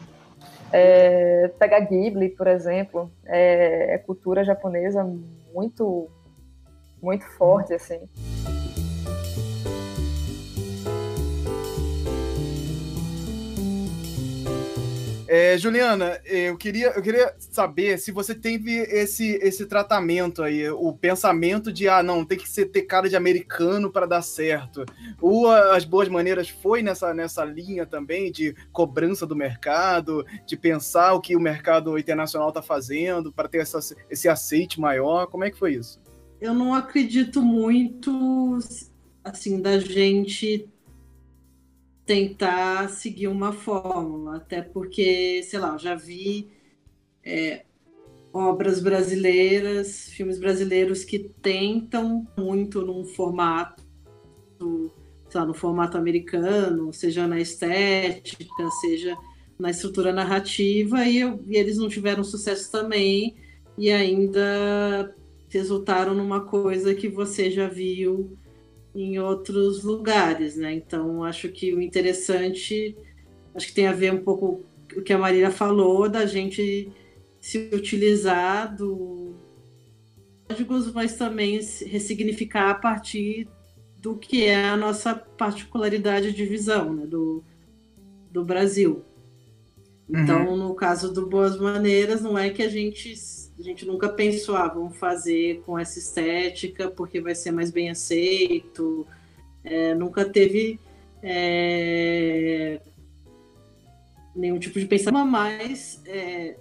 É, pegar Ghibli, por exemplo, é, é cultura japonesa muito, muito forte, assim. É, Juliana, eu queria, eu queria saber se você teve esse, esse tratamento aí, o pensamento de, ah, não, tem que ser, ter cara de americano para dar certo. Ou as boas maneiras foi nessa, nessa linha também de cobrança do mercado, de pensar o que o mercado internacional está fazendo para ter essa, esse aceite maior. Como é que foi isso? Eu não acredito muito, assim, da gente tentar seguir uma fórmula, até porque, sei lá, eu já vi é, obras brasileiras, filmes brasileiros que tentam muito num formato, sei lá, no formato americano, seja na estética, seja na estrutura narrativa, e, eu, e eles não tiveram sucesso também. e ainda resultaram numa coisa que você já viu em outros lugares, né? Então acho que o interessante, acho que tem a ver um pouco o que a Marília falou da gente se utilizar do códigos, mas também ressignificar a partir do que é a nossa particularidade de visão né, do, do Brasil. Então, uhum. no caso do Boas Maneiras, não é que a gente, a gente nunca pensou, ah, vamos fazer com essa estética porque vai ser mais bem aceito. É, nunca teve é, nenhum tipo de pensamento, mas é,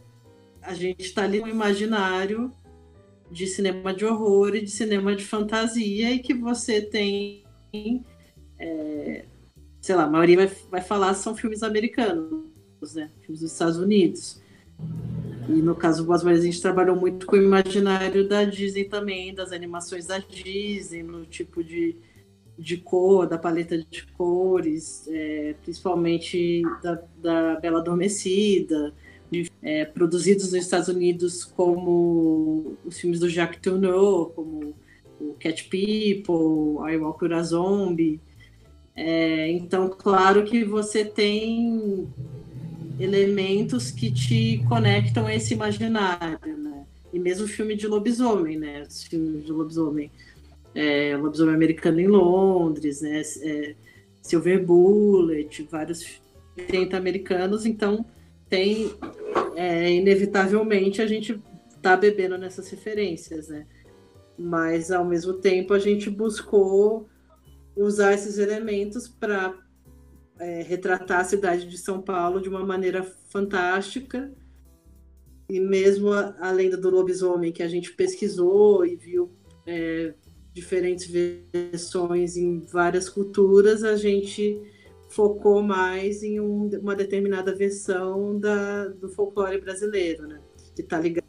a gente está ali no imaginário de cinema de horror e de cinema de fantasia e que você tem, é, sei lá, a maioria vai, vai falar são filmes americanos, né? Filmes dos Estados Unidos. E no caso do Boas a gente trabalhou muito com o imaginário da Disney também, das animações da Disney, no tipo de, de cor, da paleta de cores, é, principalmente da, da Bela Adormecida, é, produzidos nos Estados Unidos como os filmes do Jacques Tourneur, como o Cat People, I Walk with a Zombie. É, então, claro que você tem elementos que te conectam a esse imaginário, né? E mesmo filme de lobisomem, né? Os filmes de lobisomem. É, lobisomem americano em Londres, né? É, Silver Bullet, vários 30 americanos, então tem é, inevitavelmente a gente tá bebendo nessas referências, né? Mas ao mesmo tempo a gente buscou usar esses elementos para é, retratar a cidade de São Paulo de uma maneira fantástica. E mesmo a, a lenda do lobisomem que a gente pesquisou e viu é, diferentes versões em várias culturas, a gente focou mais em um, uma determinada versão da, do folclore brasileiro, né? Que tá ligado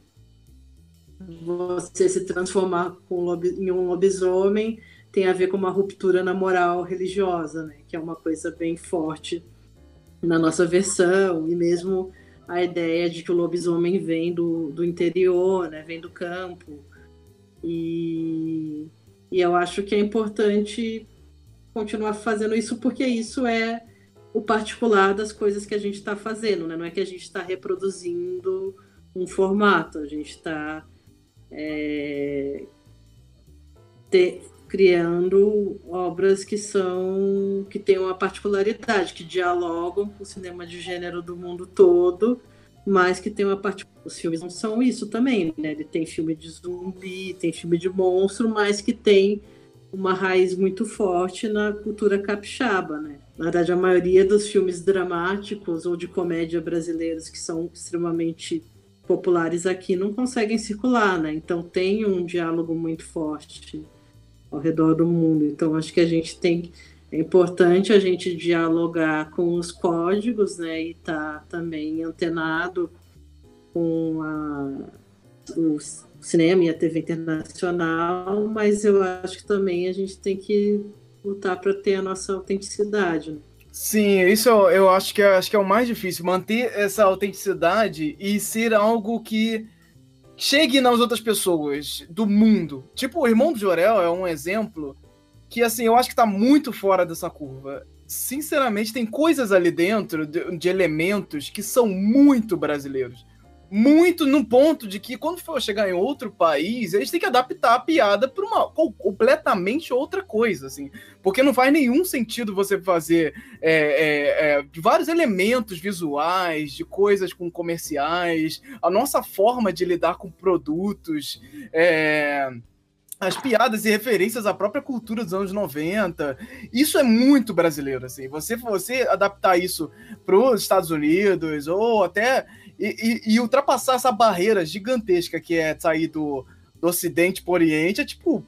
você se transformar em um lobisomem tem a ver com uma ruptura na moral religiosa, né? Que é uma coisa bem forte na nossa versão e mesmo a ideia de que o lobisomem vem do, do interior, né? Vem do campo e, e eu acho que é importante continuar fazendo isso, porque isso é o particular das coisas que a gente está fazendo, né? Não é que a gente está reproduzindo um formato, a gente está é, criando obras que são que têm uma particularidade, que dialogam com o cinema de gênero do mundo todo, mas que tem uma parte. Os filmes não são isso também, né? Ele tem filme de zumbi, tem filme de monstro, mas que tem uma raiz muito forte na cultura capixaba, né? Na verdade, a maioria dos filmes dramáticos ou de comédia brasileiros que são extremamente populares aqui não conseguem circular, né? Então tem um diálogo muito forte ao redor do mundo. Então acho que a gente tem é importante a gente dialogar com os códigos, né? E estar tá também antenado com a, os cinema e a TV internacional, mas eu acho que também a gente tem que lutar para ter a nossa autenticidade. Né? Sim, isso eu, eu acho, que é, acho que é o mais difícil, manter essa autenticidade e ser algo que chegue nas outras pessoas do mundo. Tipo, o Irmão do Jorel é um exemplo que, assim, eu acho que está muito fora dessa curva. Sinceramente, tem coisas ali dentro de, de elementos que são muito brasileiros muito no ponto de que quando for chegar em outro país, eles têm que adaptar a piada para uma completamente outra coisa, assim. Porque não faz nenhum sentido você fazer é, é, é, vários elementos visuais, de coisas com comerciais, a nossa forma de lidar com produtos, é, as piadas e referências à própria cultura dos anos 90. Isso é muito brasileiro, assim. Você, você adaptar isso para os Estados Unidos ou até e, e, e, ultrapassar essa barreira gigantesca que é sair do, do Ocidente para o Oriente é tipo.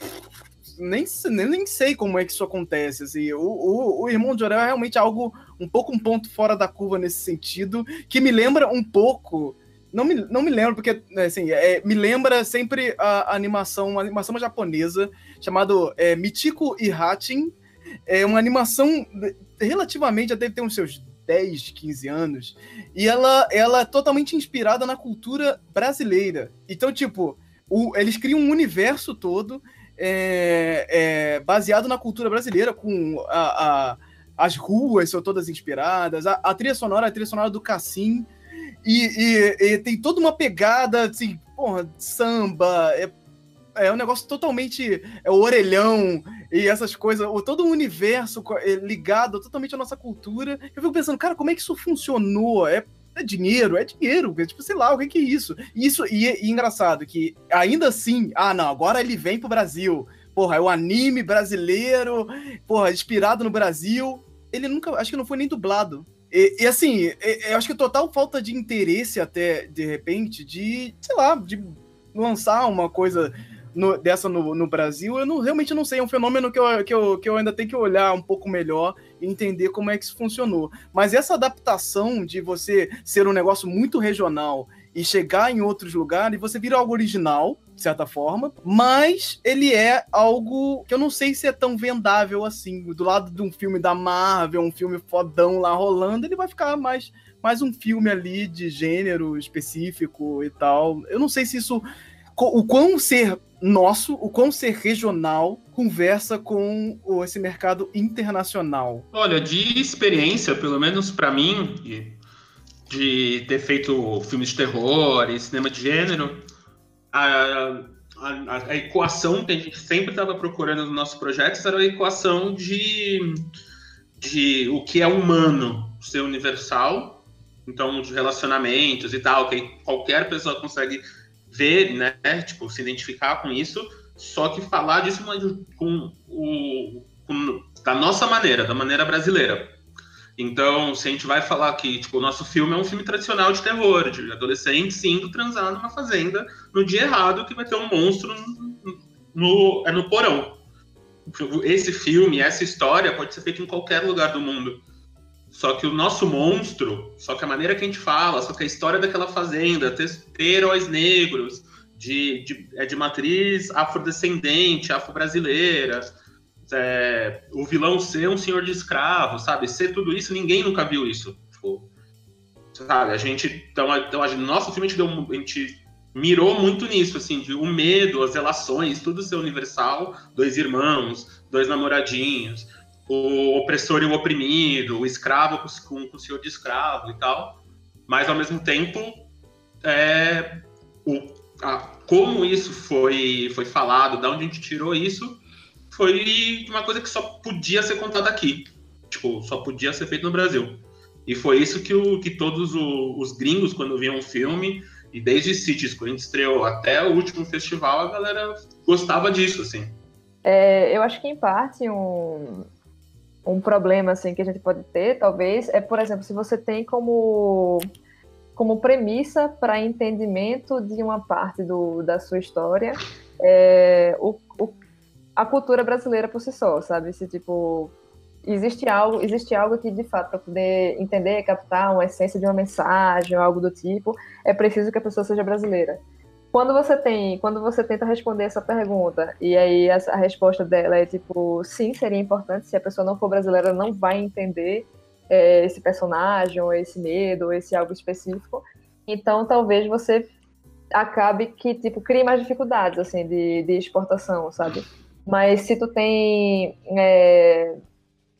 Nem, nem, nem sei como é que isso acontece. Assim. O, o, o Irmão de Jorel é realmente algo um pouco um ponto fora da curva nesse sentido, que me lembra um pouco. Não me, não me lembro, porque assim, é, me lembra sempre a, a, animação, uma animação japonesa chamada é, Michiko e Hatin. É uma animação relativamente, já deve ter uns seus 10, 15 anos, e ela, ela é totalmente inspirada na cultura brasileira. Então, tipo, o, eles criam um universo todo é, é, baseado na cultura brasileira, com a, a, as ruas são todas inspiradas, a, a, trilha sonora, a trilha sonora do Cassim, e, e, e, tem toda uma pegada, assim, porra, samba, é, é um negócio totalmente. É o orelhão e essas coisas, todo o universo é, ligado totalmente à nossa cultura. Eu fico pensando, cara, como é que isso funcionou? É, é dinheiro, é dinheiro, é, tipo, sei lá, o que, que é isso? Isso, e, e engraçado, que ainda assim, ah, não, agora ele vem pro Brasil. Porra, é o anime brasileiro, porra, inspirado no Brasil. Ele nunca, acho que não foi nem dublado. E, e assim, eu acho que total falta de interesse até, de repente, de, sei lá, de lançar uma coisa no, dessa no, no, Brasil, eu não, realmente não sei. É um fenômeno que eu, que, eu, que eu ainda tenho que olhar um pouco melhor e entender como é que isso funcionou. Mas essa adaptação de você ser um negócio muito regional e chegar em outros lugares, você vira algo original, de certa forma, mas ele é algo que eu não sei se é tão vendável assim. Do lado de um filme da Marvel, um filme fodão lá rolando, ele vai ficar mais, mais um filme ali de gênero específico e tal. Eu não sei se isso. O quão ser nosso, o quão ser regional conversa com esse mercado internacional? Olha, de experiência, pelo menos para mim, de ter feito filmes de terror e cinema de gênero, a, a, a equação que a gente sempre estava procurando nos nossos projetos era a equação de, de o que é humano ser universal, então de relacionamentos e tal, que qualquer pessoa consegue ver, né, tipo, se identificar com isso, só que falar disso com o com, da nossa maneira, da maneira brasileira. Então, se a gente vai falar que tipo, o nosso filme é um filme tradicional de terror, de adolescentes indo transar numa fazenda no dia errado que vai ter um monstro no, no, é no porão. Esse filme, essa história pode ser feita em qualquer lugar do mundo. Só que o nosso monstro, só que a maneira que a gente fala, só que a história daquela fazenda, ter, ter heróis negros, de, de, é de matriz afrodescendente, afro-brasileira, é, o vilão ser um senhor de escravo, sabe? Ser tudo isso, ninguém nunca viu isso. Tipo, sabe? A gente, então, então a nosso filme a gente, deu, a gente mirou muito nisso, assim, de o medo, as relações, tudo ser universal, dois irmãos, dois namoradinhos, o opressor e o oprimido, o escravo com, com o senhor de escravo e tal. Mas, ao mesmo tempo, é, o, a, como isso foi, foi falado, de onde a gente tirou isso, foi uma coisa que só podia ser contada aqui. Tipo, só podia ser feito no Brasil. E foi isso que, o, que todos o, os gringos, quando viam o filme, e desde Cities, quando estreou até o último festival, a galera gostava disso, assim. É, eu acho que, em parte, um, um problema assim que a gente pode ter, talvez, é, por exemplo, se você tem como como premissa para entendimento de uma parte do, da sua história é, o, o, a cultura brasileira por si só, sabe? Se tipo existe algo, existe algo que de fato para poder entender, captar uma essência de uma mensagem ou algo do tipo, é preciso que a pessoa seja brasileira. Quando você tem, quando você tenta responder essa pergunta e aí a, a, resposta dela é tipo, sim, seria importante, se a pessoa não for brasileira, não vai entender é, esse personagem, ou esse medo, ou esse algo específico. Então, talvez você acabe que, tipo, crie mais dificuldades, assim, de, de exportação, sabe? Mas se tu tem... É,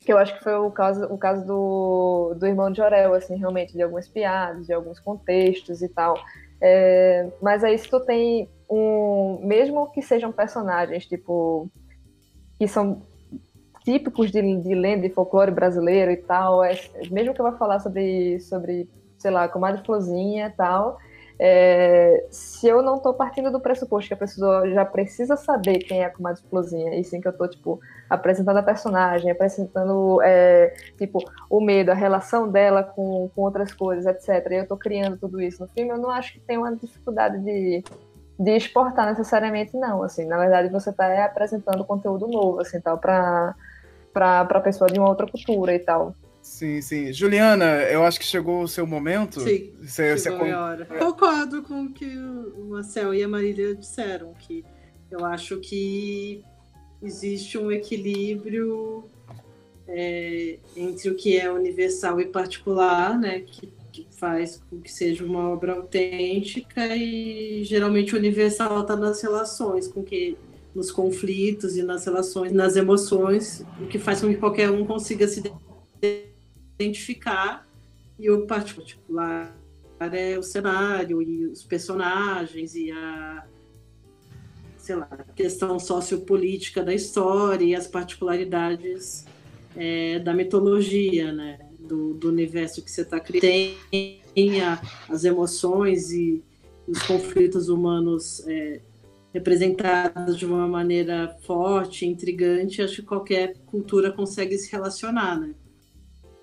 que eu acho que foi o caso, o caso do, do irmão de Jorel, assim, realmente, de algumas piadas, de alguns contextos e tal. É, mas aí se tu tem um. Mesmo que sejam personagens, tipo. que são típicos de, de lenda e folclore brasileiro e tal, é, mesmo que eu vá falar sobre, sobre sei lá, comadre Flozinha e tal, é, se eu não estou partindo do pressuposto que a pessoa já precisa saber quem é a comadre e sim que eu estou tipo, apresentando a personagem, apresentando, é, tipo, o medo, a relação dela com, com outras coisas, etc., e eu estou criando tudo isso no filme, eu não acho que tem uma dificuldade de, de exportar necessariamente, não, assim, na verdade você está é, apresentando conteúdo novo, assim, tal, para para pessoa de uma outra cultura e tal. Sim, sim. Juliana, eu acho que chegou o seu momento. Sim, você, chegou você... a hora. Concordo com o que o Marcel e a Marília disseram, que eu acho que existe um equilíbrio é, entre o que é universal e particular, né, que, que faz com que seja uma obra autêntica e geralmente o universal está nas relações, com que nos conflitos e nas relações, nas emoções, o que faz com que qualquer um consiga se identificar. E o particular é o cenário e os personagens e a sei lá, a questão sociopolítica da história e as particularidades é, da mitologia, né? Do, do, universo que você está criando, tem a, as emoções e os conflitos humanos é, representados de uma maneira forte, intrigante, acho que qualquer cultura consegue se relacionar, né?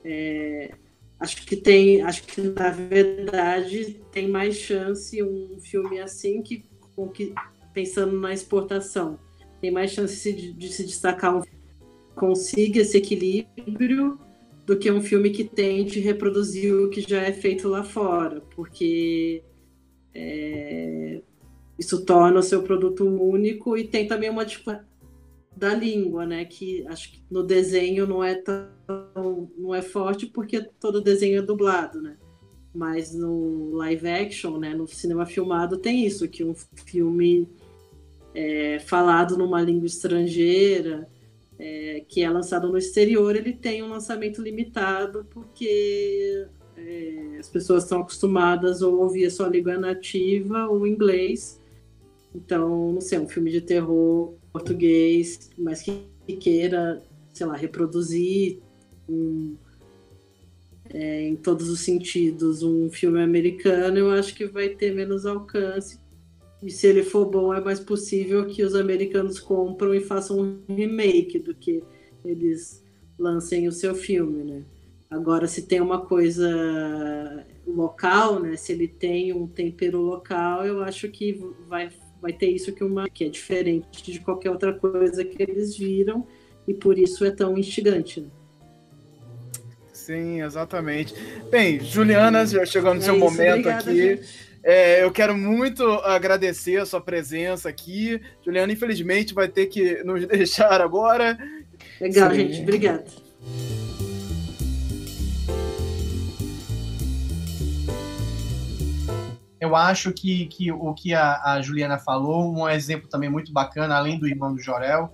É, acho que tem, acho que na verdade tem mais chance um filme assim que, que pensando na exportação. Tem mais chance de, de se destacar um consiga esse equilíbrio do que um filme que tente reproduzir o que já é feito lá fora, porque é, isso torna o seu produto único e tem também uma tipo da língua, né? Que acho que no desenho não é tão não é forte porque todo desenho é dublado, né? Mas no live action, né? No cinema filmado tem isso, que um filme é, falado numa língua estrangeira, é, que é lançado no exterior, ele tem um lançamento limitado, porque é, as pessoas estão acostumadas a ouvir a sua língua nativa ou inglês. Então, não sei, um filme de terror português, mas que queira, sei lá, reproduzir um, é, em todos os sentidos um filme americano, eu acho que vai ter menos alcance e se ele for bom, é mais possível que os americanos compram e façam um remake do que eles lancem o seu filme, né? Agora, se tem uma coisa local, né? Se ele tem um tempero local, eu acho que vai, vai ter isso que, uma, que é diferente de qualquer outra coisa que eles viram e por isso é tão instigante. Né? Sim, exatamente. Bem, Juliana, já chegou no é seu isso, momento obrigada, aqui. Gente. É, eu quero muito agradecer a sua presença aqui. Juliana, infelizmente, vai ter que nos deixar agora. Legal, Sim. gente. Obrigada. Eu acho que, que o que a, a, Juliana falou, um exemplo também muito bacana, além do irmão do Jorel,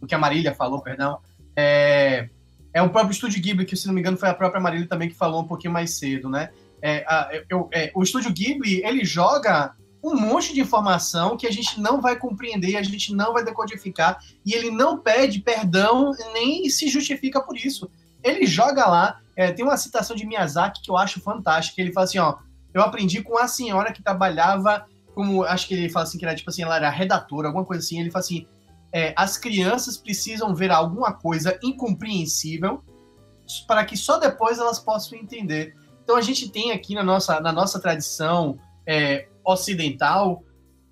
o que a Marília falou, perdão, é, é o próprio Estúdio Ghibli, que se não me engano foi a própria Marília também que falou um pouquinho mais cedo, né? É, a, eu, é, o estúdio Ghibli ele joga um monte de informação que a gente não vai compreender, a gente não vai decodificar, e ele não pede perdão nem se justifica por isso. Ele joga lá, é, tem uma citação de Miyazaki que eu acho fantástica, ele fala assim, ó, eu aprendi com a senhora que trabalhava como, acho que ele fala assim, que era tipo assim, ela era redatora, alguma coisa assim, ele fala assim, é, as crianças precisam ver alguma coisa incompreensível para que só depois elas possam entender. Então a gente tem aqui na nossa, na nossa tradição é, ocidental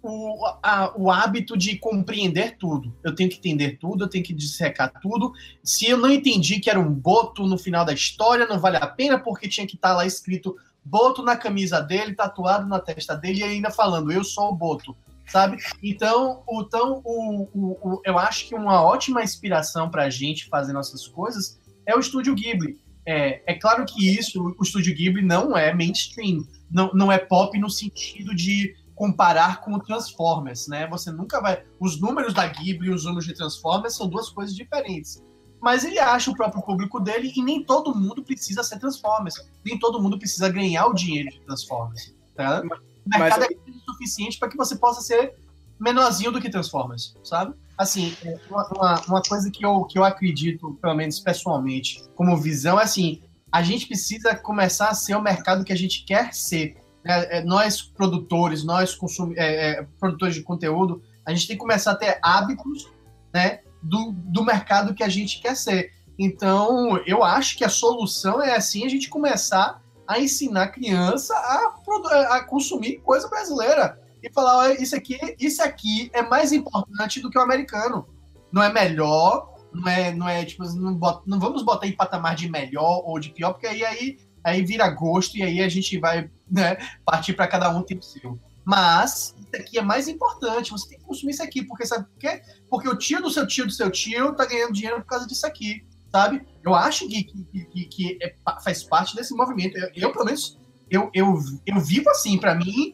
o, a, o hábito de compreender tudo. Eu tenho que entender tudo, eu tenho que dissecar tudo. Se eu não entendi que era um boto no final da história, não vale a pena porque tinha que estar tá lá escrito boto na camisa dele, tatuado na testa dele e ainda falando eu sou o boto, sabe? Então, o, então o, o, o eu acho que uma ótima inspiração para a gente fazer nossas coisas é o Estúdio Ghibli. É, é claro que isso, o Estúdio Ghibli não é mainstream, não, não é pop no sentido de comparar com o Transformers, né? Você nunca vai. Os números da Ghibli e os números de Transformers são duas coisas diferentes. Mas ele acha o próprio público dele e nem todo mundo precisa ser Transformers. Nem todo mundo precisa ganhar o dinheiro de Transformers. Tá? O mercado Mas... é suficiente para que você possa ser menorzinho do que Transformers, sabe? Assim, é, uma, uma coisa que eu, que eu acredito, pelo menos pessoalmente, como visão, é assim, a gente precisa começar a ser o mercado que a gente quer ser. É, é, nós, produtores, nós, consum, é, é, produtores de conteúdo, a gente tem que começar a ter hábitos né, do, do mercado que a gente quer ser. Então, eu acho que a solução é assim a gente começar a ensinar a criança a, a consumir coisa brasileira e falar, isso aqui, isso aqui é mais importante do que o americano. Não é melhor, não é, não é tipo, não, bota, não vamos botar em patamar de melhor ou de pior, porque aí, aí, aí vira gosto e aí a gente vai né, partir para cada um ter o seu. Mas isso aqui é mais importante, você tem que consumir isso aqui, porque sabe por quê? Porque o tio do seu tio do seu tio tá ganhando dinheiro por causa disso aqui, sabe? Eu acho que, que, que, que é, faz parte desse movimento. Eu, eu, pelo menos, eu, eu, eu vivo assim, para mim,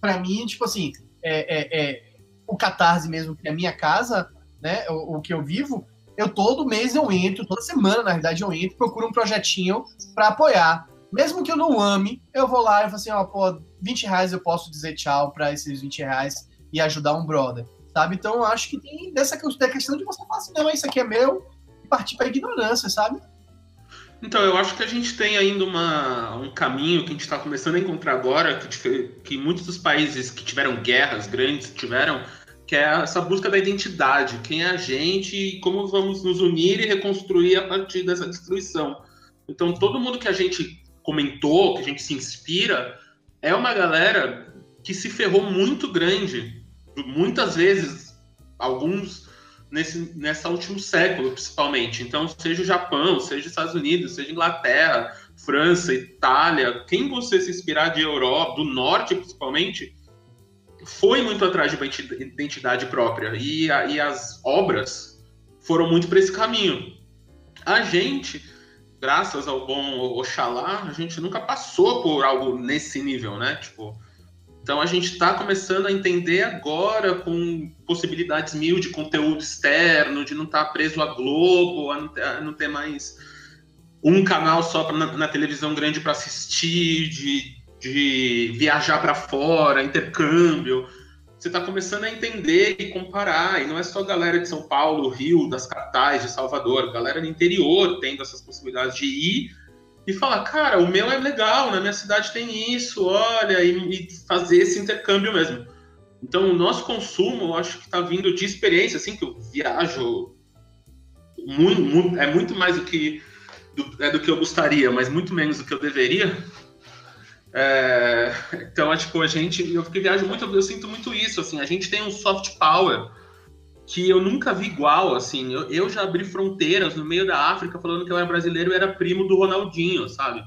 para mim, tipo assim, é, é, é, o Catarse mesmo, que é a minha casa, né, o, o, que eu vivo, eu todo mês eu entro, toda semana, na verdade, eu entro, procuro um projetinho para apoiar. Mesmo que eu não ame, eu vou lá e falo assim, ó, pô, 20 reais eu posso dizer tchau para esses 20 reais e ajudar um brother, sabe? Então eu acho que tem dessa questão de você falar assim, não, isso aqui é meu, e partir para ignorância, sabe? Então, eu acho que a gente tem ainda uma, um caminho que a gente está começando a encontrar agora, que, que muitos dos países que tiveram guerras grandes tiveram, que é essa busca da identidade, quem é a gente e como vamos nos unir e reconstruir a partir dessa destruição. Então, todo mundo que a gente comentou, que a gente se inspira, é uma galera que se ferrou muito grande, muitas vezes, alguns nesse nessa último século, principalmente. Então, seja o Japão, seja os Estados Unidos, seja Inglaterra, França, Itália, quem você se inspirar de Europa, do norte principalmente, foi muito atrás de uma identidade própria. E, a, e as obras foram muito para esse caminho. A gente, graças ao bom Oxalá, a gente nunca passou por algo nesse nível, né? Tipo, então a gente está começando a entender agora com possibilidades mil de conteúdo externo, de não estar tá preso a Globo, a não ter, a não ter mais um canal só pra, na, na televisão grande para assistir, de, de viajar para fora, intercâmbio. Você está começando a entender e comparar, e não é só galera de São Paulo, Rio, das capitais, de Salvador, galera do interior tendo essas possibilidades de ir e falar, cara, o meu é legal, na minha cidade tem isso, olha, e, e fazer esse intercâmbio mesmo. Então, o nosso consumo, eu acho que está vindo de experiência, assim, que eu viajo muito, muito, é muito mais do que do, é do que eu gostaria, mas muito menos do que eu deveria. É, então, é, tipo, a gente, eu que viajo muito, eu sinto muito isso, assim, a gente tem um soft power que eu nunca vi igual, assim. Eu, eu, já abri fronteiras no meio da África falando que eu era brasileiro e era primo do Ronaldinho, sabe?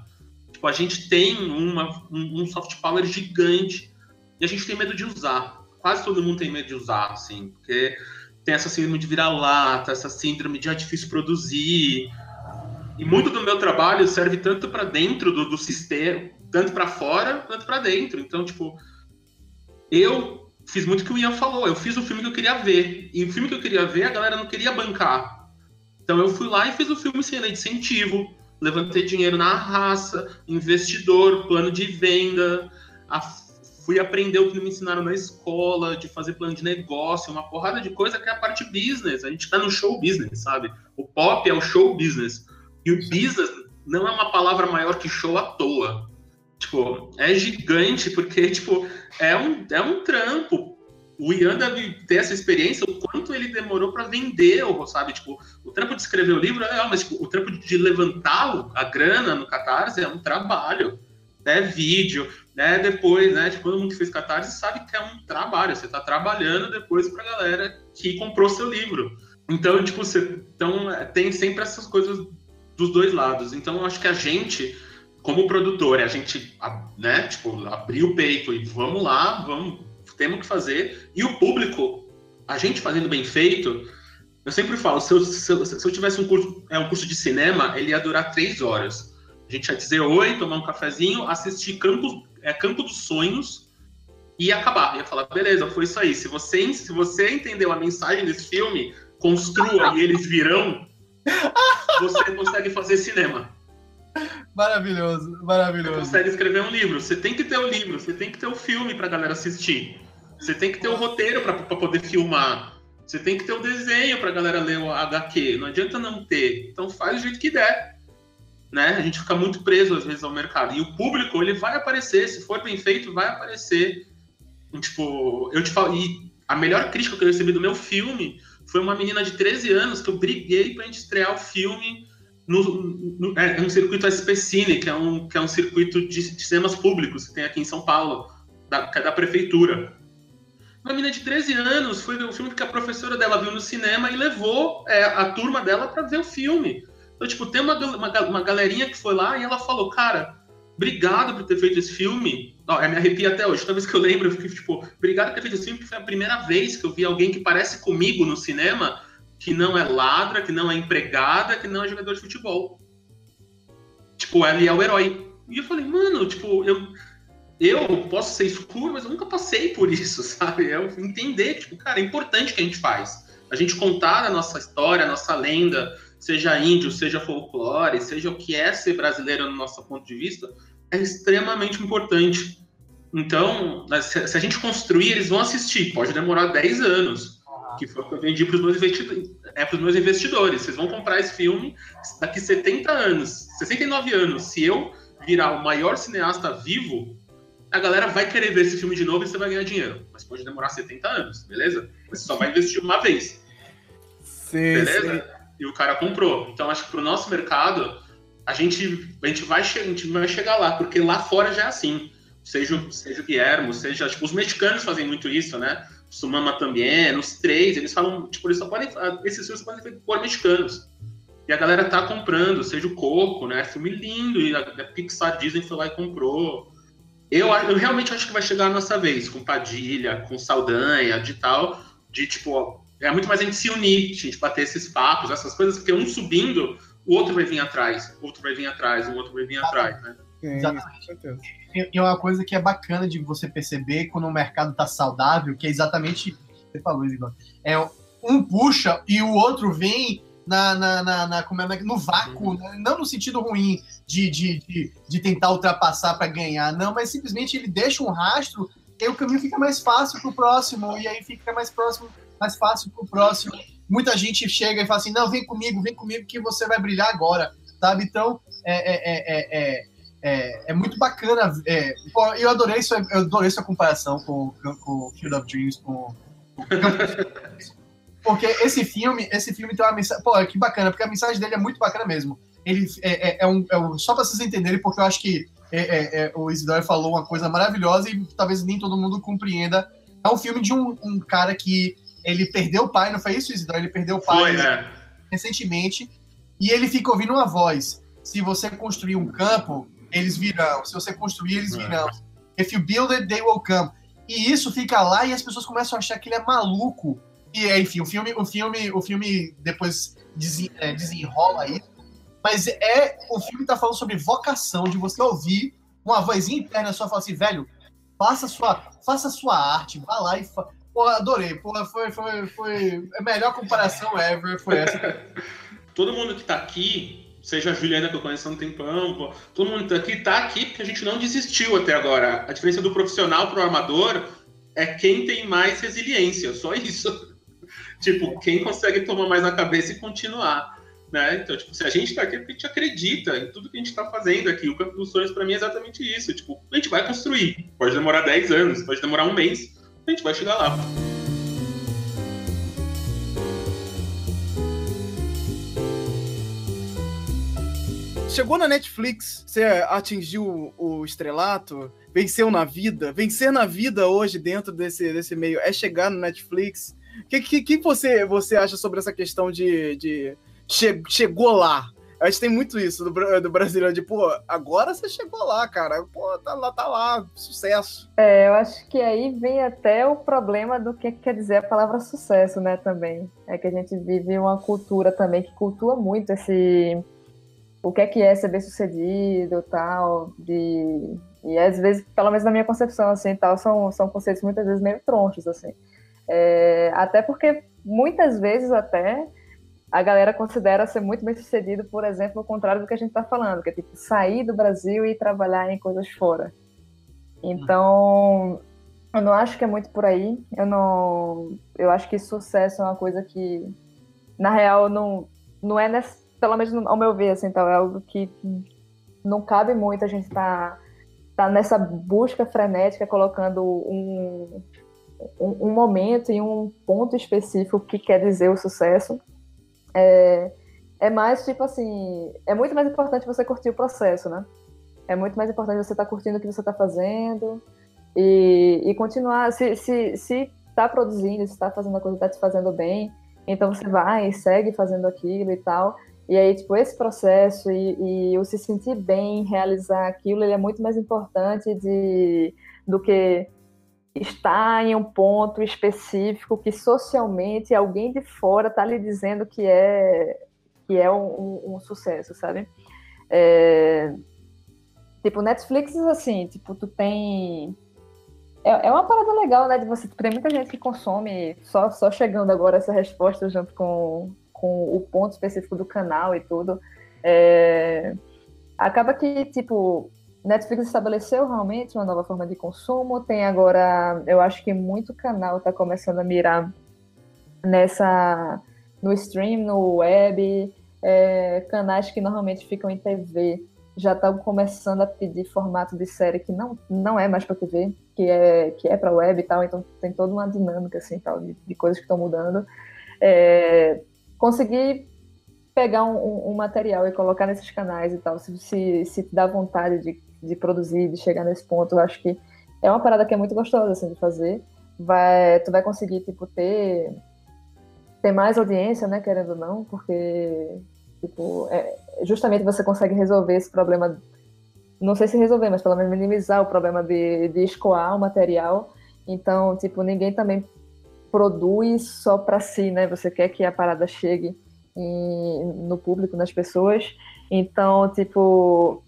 Tipo, a gente tem uma, um, um, soft power gigante e a gente tem medo de usar. Quase todo mundo tem medo de usar, assim, porque tem essa síndrome de virar-lata, essa síndrome de é difícil produzir. E muito do meu trabalho serve tanto para dentro do, do sistema, tanto para fora, quanto para dentro. Então, tipo, eu fiz muito o que o Ian falou. Eu fiz o filme que eu queria ver. E o filme que eu queria ver, a galera não queria bancar. Então eu fui lá e fiz o filme sem lei de incentivo. Levantei dinheiro na raça, investidor, plano de venda. A, fui aprender o que me ensinaram na escola, de fazer plano de negócio, uma porrada de coisa que é a parte business. A gente tá no show business, sabe? O pop é o show business. E o business não é uma palavra maior que show à toa. Tipo, é gigante porque, tipo, é um, é um trampo. O Ian deve ter essa experiência, o quanto ele demorou para vender, sabe? Tipo, o trampo de escrever o livro é, mas tipo, o trampo de levantar a grana no Catarse é um trabalho. É vídeo, né? Depois, né? Tipo, todo mundo que fez Catarse sabe que é um trabalho. Você está trabalhando depois para a galera que comprou seu livro. Então, tipo, você então, tem sempre essas coisas dos dois lados. Então, eu acho que a gente como produtor, a gente, né, tipo, abrir o peito e vamos lá, vamos, temos que fazer. E o público, a gente fazendo bem feito, eu sempre falo, se eu, se eu, se eu tivesse um curso, é, um curso de cinema, ele ia durar três horas. A gente ia dizer oi, tomar um cafezinho, assistir Campo, é, Campo dos Sonhos e acabar. Ia falar, beleza, foi isso aí. Se você, se você entendeu a mensagem desse filme, construa e eles virão, você consegue fazer cinema. Maravilhoso, maravilhoso. Você consegue escrever um livro. Você tem que ter o livro, você tem que ter o filme pra galera assistir. Você tem que ter o roteiro para poder filmar. Você tem que ter o desenho pra galera ler o HQ. Não adianta não ter. Então faz do jeito que der. Né? A gente fica muito preso às vezes ao mercado. E o público, ele vai aparecer. Se for bem feito, vai aparecer. Tipo, eu te falo. E a melhor crítica que eu recebi do meu filme foi uma menina de 13 anos que eu briguei pra gente estrear o filme no, no, é, é um circuito SPCine, que é um, que é um circuito de, de cinemas públicos que tem aqui em São Paulo, da, que é da prefeitura. Uma menina de 13 anos foi ver o filme que a professora dela viu no cinema e levou é, a turma dela para ver o filme. Então, tipo, tem uma, uma, uma galerinha que foi lá e ela falou, cara, obrigado por ter feito esse filme. Ó, me arrepia até hoje. Toda vez que eu lembro, eu fico tipo, obrigado por ter feito esse filme, porque foi a primeira vez que eu vi alguém que parece comigo no cinema que não é ladra, que não é empregada, que não é jogador de futebol. Tipo, ele é o herói. E eu falei, mano, tipo, eu, eu posso ser escuro, mas eu nunca passei por isso, sabe? Eu entender, tipo, cara, é importante que a gente faz. A gente contar a nossa história, a nossa lenda, seja índio, seja folclore, seja o que é ser brasileiro no nosso ponto de vista, é extremamente importante. Então, se a gente construir, eles vão assistir. Pode demorar 10 anos, que foi o que eu vendi para os meus, investidores, é, meus investidores. Vocês vão comprar esse filme daqui 70 anos, 69 anos. Se eu virar o maior cineasta vivo, a galera vai querer ver esse filme de novo e você vai ganhar dinheiro. Mas pode demorar 70 anos, beleza? Você só vai investir uma vez. Sim, beleza? Sim. E o cara comprou. Então, acho que para o nosso mercado, a gente, a, gente vai, a gente vai chegar lá, porque lá fora já é assim. Seja, seja o Guilhermo, seja. Tipo, os mexicanos fazem muito isso, né? Sumama também, os três, eles falam, tipo, eles só podem. Esses filmes podem ser por mexicanos. E a galera tá comprando, seja o Coco, né? Filme lindo, e a, a Pixar Disney foi lá e comprou. Eu, eu realmente acho que vai chegar a nossa vez, com Padilha, com Saldanha, de tal, de tipo, é muito mais a gente se unir, a gente bater esses papos, essas coisas, porque um subindo, o outro vai vir atrás, o outro vai vir atrás, o outro vai vir atrás, né? exatamente. E, e uma coisa que é bacana de você perceber quando o mercado tá saudável, que é exatamente você falou, Igor, é um puxa e o outro vem na, na, na, na como é, no vácuo, né? não no sentido ruim de, de, de, de tentar ultrapassar para ganhar, não, mas simplesmente ele deixa um rastro e o caminho fica mais fácil para o próximo, e aí fica mais próximo, mais fácil para o próximo. Muita gente chega e fala assim, não, vem comigo, vem comigo que você vai brilhar agora, sabe? Então, é, é, é, é, é muito bacana. É, eu adorei isso, eu adorei essa comparação com, o Field of Dreams, com, com porque esse filme, esse filme tem uma mensagem. Pô, que bacana, porque a mensagem dele é muito bacana mesmo. Ele é, é, é um, é um, Só para vocês entenderem, porque eu acho que é, é, é, o Isidoro falou uma coisa maravilhosa e talvez nem todo mundo compreenda. É um filme de um, um cara que ele perdeu o pai, não foi isso, Isidoro? Ele perdeu o pai foi, né? recentemente e ele fica ouvindo uma voz. Se você construir um campo, eles virão. Se você construir, eles virão. If you build it, they will come. E isso fica lá e as pessoas começam a achar que ele é maluco e, enfim, o filme, o filme, o filme depois desen, é, desenrola isso. Mas é. O filme tá falando sobre vocação, de você ouvir uma vozinha interna sua falar assim, velho, faça sua, faça sua arte, vá lá e. Fa... Pô, adorei. Pô, foi, foi, foi. A melhor comparação ever foi essa. Todo mundo que tá aqui, seja a Juliana que eu conheço há um tempão, todo mundo tá aqui tá aqui porque a gente não desistiu até agora. A diferença do profissional pro armador é quem tem mais resiliência, só isso. Tipo, quem consegue tomar mais na cabeça e continuar. Né? Então, tipo, se a gente está aqui, é porque a gente acredita em tudo que a gente está fazendo aqui. O Campo dos Sonhos, para mim, é exatamente isso. Tipo, a gente vai construir. Pode demorar 10 anos, pode demorar um mês, a gente vai chegar lá. Chegou na Netflix, você atingiu o estrelato, venceu na vida. Vencer na vida hoje, dentro desse, desse meio, é chegar no Netflix o que, que, que, você, você acha sobre essa questão de, de che, chegou lá? A gente tem muito isso do, do brasileiro, de, pô, agora você chegou lá, cara. Pô, tá lá, tá lá, sucesso. É, eu acho que aí vem até o problema do que quer dizer a palavra sucesso, né, também. É que a gente vive uma cultura também que cultua muito esse... O que é que é ser bem-sucedido, tal, de... E às vezes, pelo menos na minha concepção, assim, tal, são, são conceitos muitas vezes meio tronchos, assim. É, até porque muitas vezes até a galera considera ser muito bem sucedido, por exemplo, o contrário do que a gente está falando, que é tipo sair do Brasil e trabalhar em coisas fora. Então, eu não acho que é muito por aí. Eu não, eu acho que sucesso é uma coisa que, na real, não, não é nessa, pelo menos ao meu ver, assim, então é algo que não cabe muito a gente estar tá, tá nessa busca frenética, colocando um, um, um, momento e um ponto específico que quer dizer o sucesso. É, é mais tipo assim, é muito mais importante você curtir o processo, né? É muito mais importante você estar tá curtindo o que você está fazendo e, e continuar. Se, se, se tá produzindo, se está fazendo a coisa está te fazendo bem, então você vai e segue fazendo aquilo e tal. E aí, tipo, esse processo e, e o se sentir bem, realizar aquilo, ele é muito mais importante de, do que está em um ponto específico que socialmente alguém de fora está lhe dizendo que é que é um, um, um sucesso, sabe? É, tipo, Netflix, assim, tipo, tu tem... É, é uma parada legal, né, de você... Tem muita gente que consome, só, só chegando agora essa resposta junto com, com o ponto específico do canal e tudo. É, acaba que, tipo, Netflix estabeleceu realmente uma nova forma de consumo. Tem agora, eu acho que muito canal está começando a mirar nessa no stream, no web, é, canais que normalmente ficam em TV já estão começando a pedir formato de série que não, não é mais para TV, que é que é para web e tal. Então tem toda uma dinâmica assim tal de, de coisas que estão mudando. É, conseguir pegar um, um, material e colocar nesses canais e tal, se, se, se dá vontade de de produzir, de chegar nesse ponto, eu acho que é uma parada que é muito gostosa assim de fazer. Vai, tu vai conseguir tipo ter ter mais audiência, né, querendo ou não, porque tipo, é, justamente você consegue resolver esse problema não sei se resolver, mas pelo menos minimizar o problema de, de escoar o material. Então, tipo, ninguém também produz só para si, né? Você quer que a parada chegue em, no público, nas pessoas. Então, tipo,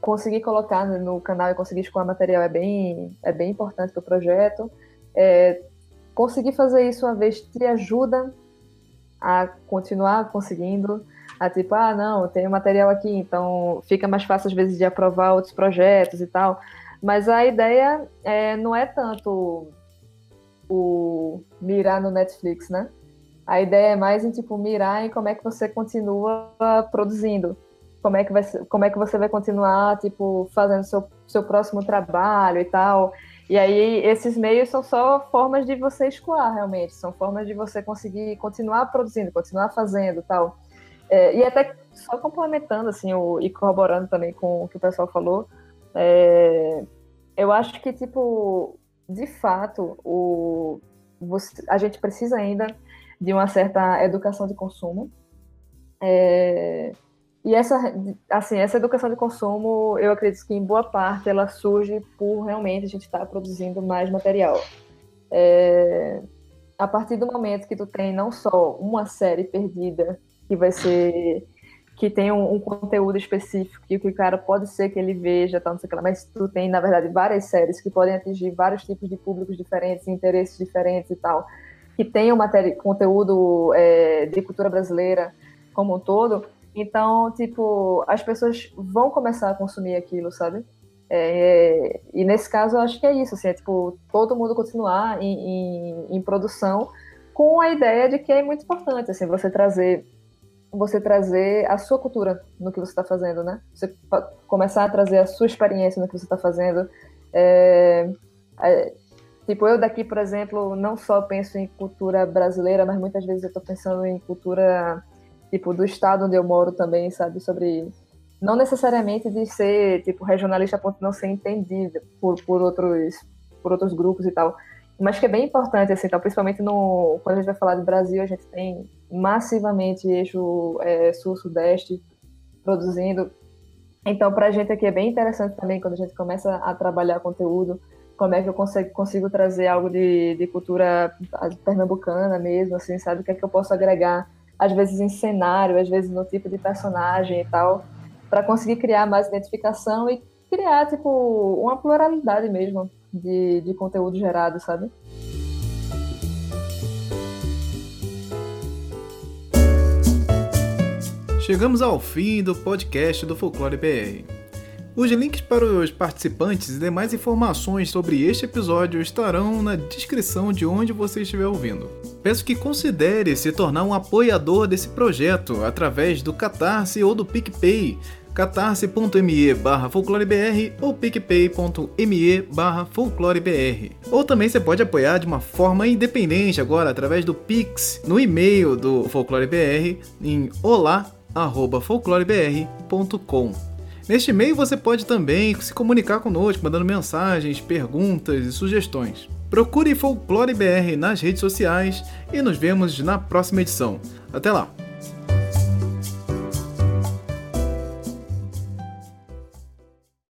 conseguir colocar no canal e conseguir escoar material é bem, é bem importante para o projeto. É, conseguir fazer isso uma vez te ajuda a continuar conseguindo, a tipo, ah, não, tenho material aqui, então fica mais fácil às vezes de aprovar outros projetos e tal. Mas a ideia é, não é tanto o mirar no Netflix, né? A ideia é mais em tipo mirar em como é que você continua produzindo. Como é que vai como é que você vai continuar tipo fazendo seu seu próximo trabalho e tal. E aí esses meios são só formas de você escoar realmente. São formas de você conseguir continuar produzindo continuar fazendo tal. É, e até só complementando assim o, e corroborando também com o que o pessoal falou é, eu acho que tipo de fato o você, a gente precisa ainda de uma certa educação de consumo é, e essa, assim, essa educação de consumo, eu acredito que em boa parte ela surge por realmente a gente estar tá produzindo mais material. É, a partir do momento que tu tem não só uma série perdida que vai ser que tem um, um conteúdo específico que o cara pode ser que ele veja, tal, não sei o que lá, mas tu tem na verdade várias séries que podem atingir vários tipos de públicos diferentes, interesses diferentes e tal, que tem um conteúdo é, de cultura brasileira como um todo então, tipo, as pessoas vão começar a consumir aquilo, sabe? É, e nesse caso, eu acho que é isso, assim, é tipo, todo mundo continuar em, em, em, produção com a ideia de que é muito importante, assim, você trazer você trazer a sua cultura no que você está fazendo, né? Você começar a trazer a sua experiência no que você está fazendo. É, é, tipo, eu daqui, por exemplo, não só penso em cultura brasileira, mas muitas vezes eu estou pensando em cultura tipo, do estado onde eu moro também, sabe? Sobre. Não necessariamente de ser, tipo, regionalista a ponto de não ser entendida por, por, outros, por outros grupos e tal. Mas que é bem importante, assim, então, principalmente no, quando a gente vai falar do Brasil, a gente tem massivamente eixo é, sul-sudeste produzindo. Então, para a gente aqui é bem interessante também quando a gente começa a trabalhar conteúdo, como é que eu consigo, consigo trazer algo de, de cultura pernambucana mesmo, assim, sabe? O que é que eu posso agregar às vezes em cenário, às vezes no tipo de personagem e tal, para conseguir criar mais identificação e criar, tipo, uma pluralidade mesmo de, de conteúdo gerado, sabe? Chegamos ao fim do podcast do Folclore BR. Os links para os participantes e demais informações sobre este episódio estarão na descrição de onde você estiver ouvindo. Peço que considere se tornar um apoiador desse projeto através do Catarse ou do PicPay, catarse.me barra folclorebr ou picpay.me barra folclorebr. Ou também você pode apoiar de uma forma independente agora através do Pix no e-mail do folclorebr em olá@folclorebr.com. Neste e-mail você pode também se comunicar conosco, mandando mensagens, perguntas e sugestões. Procure Folclore BR nas redes sociais e nos vemos na próxima edição. Até lá!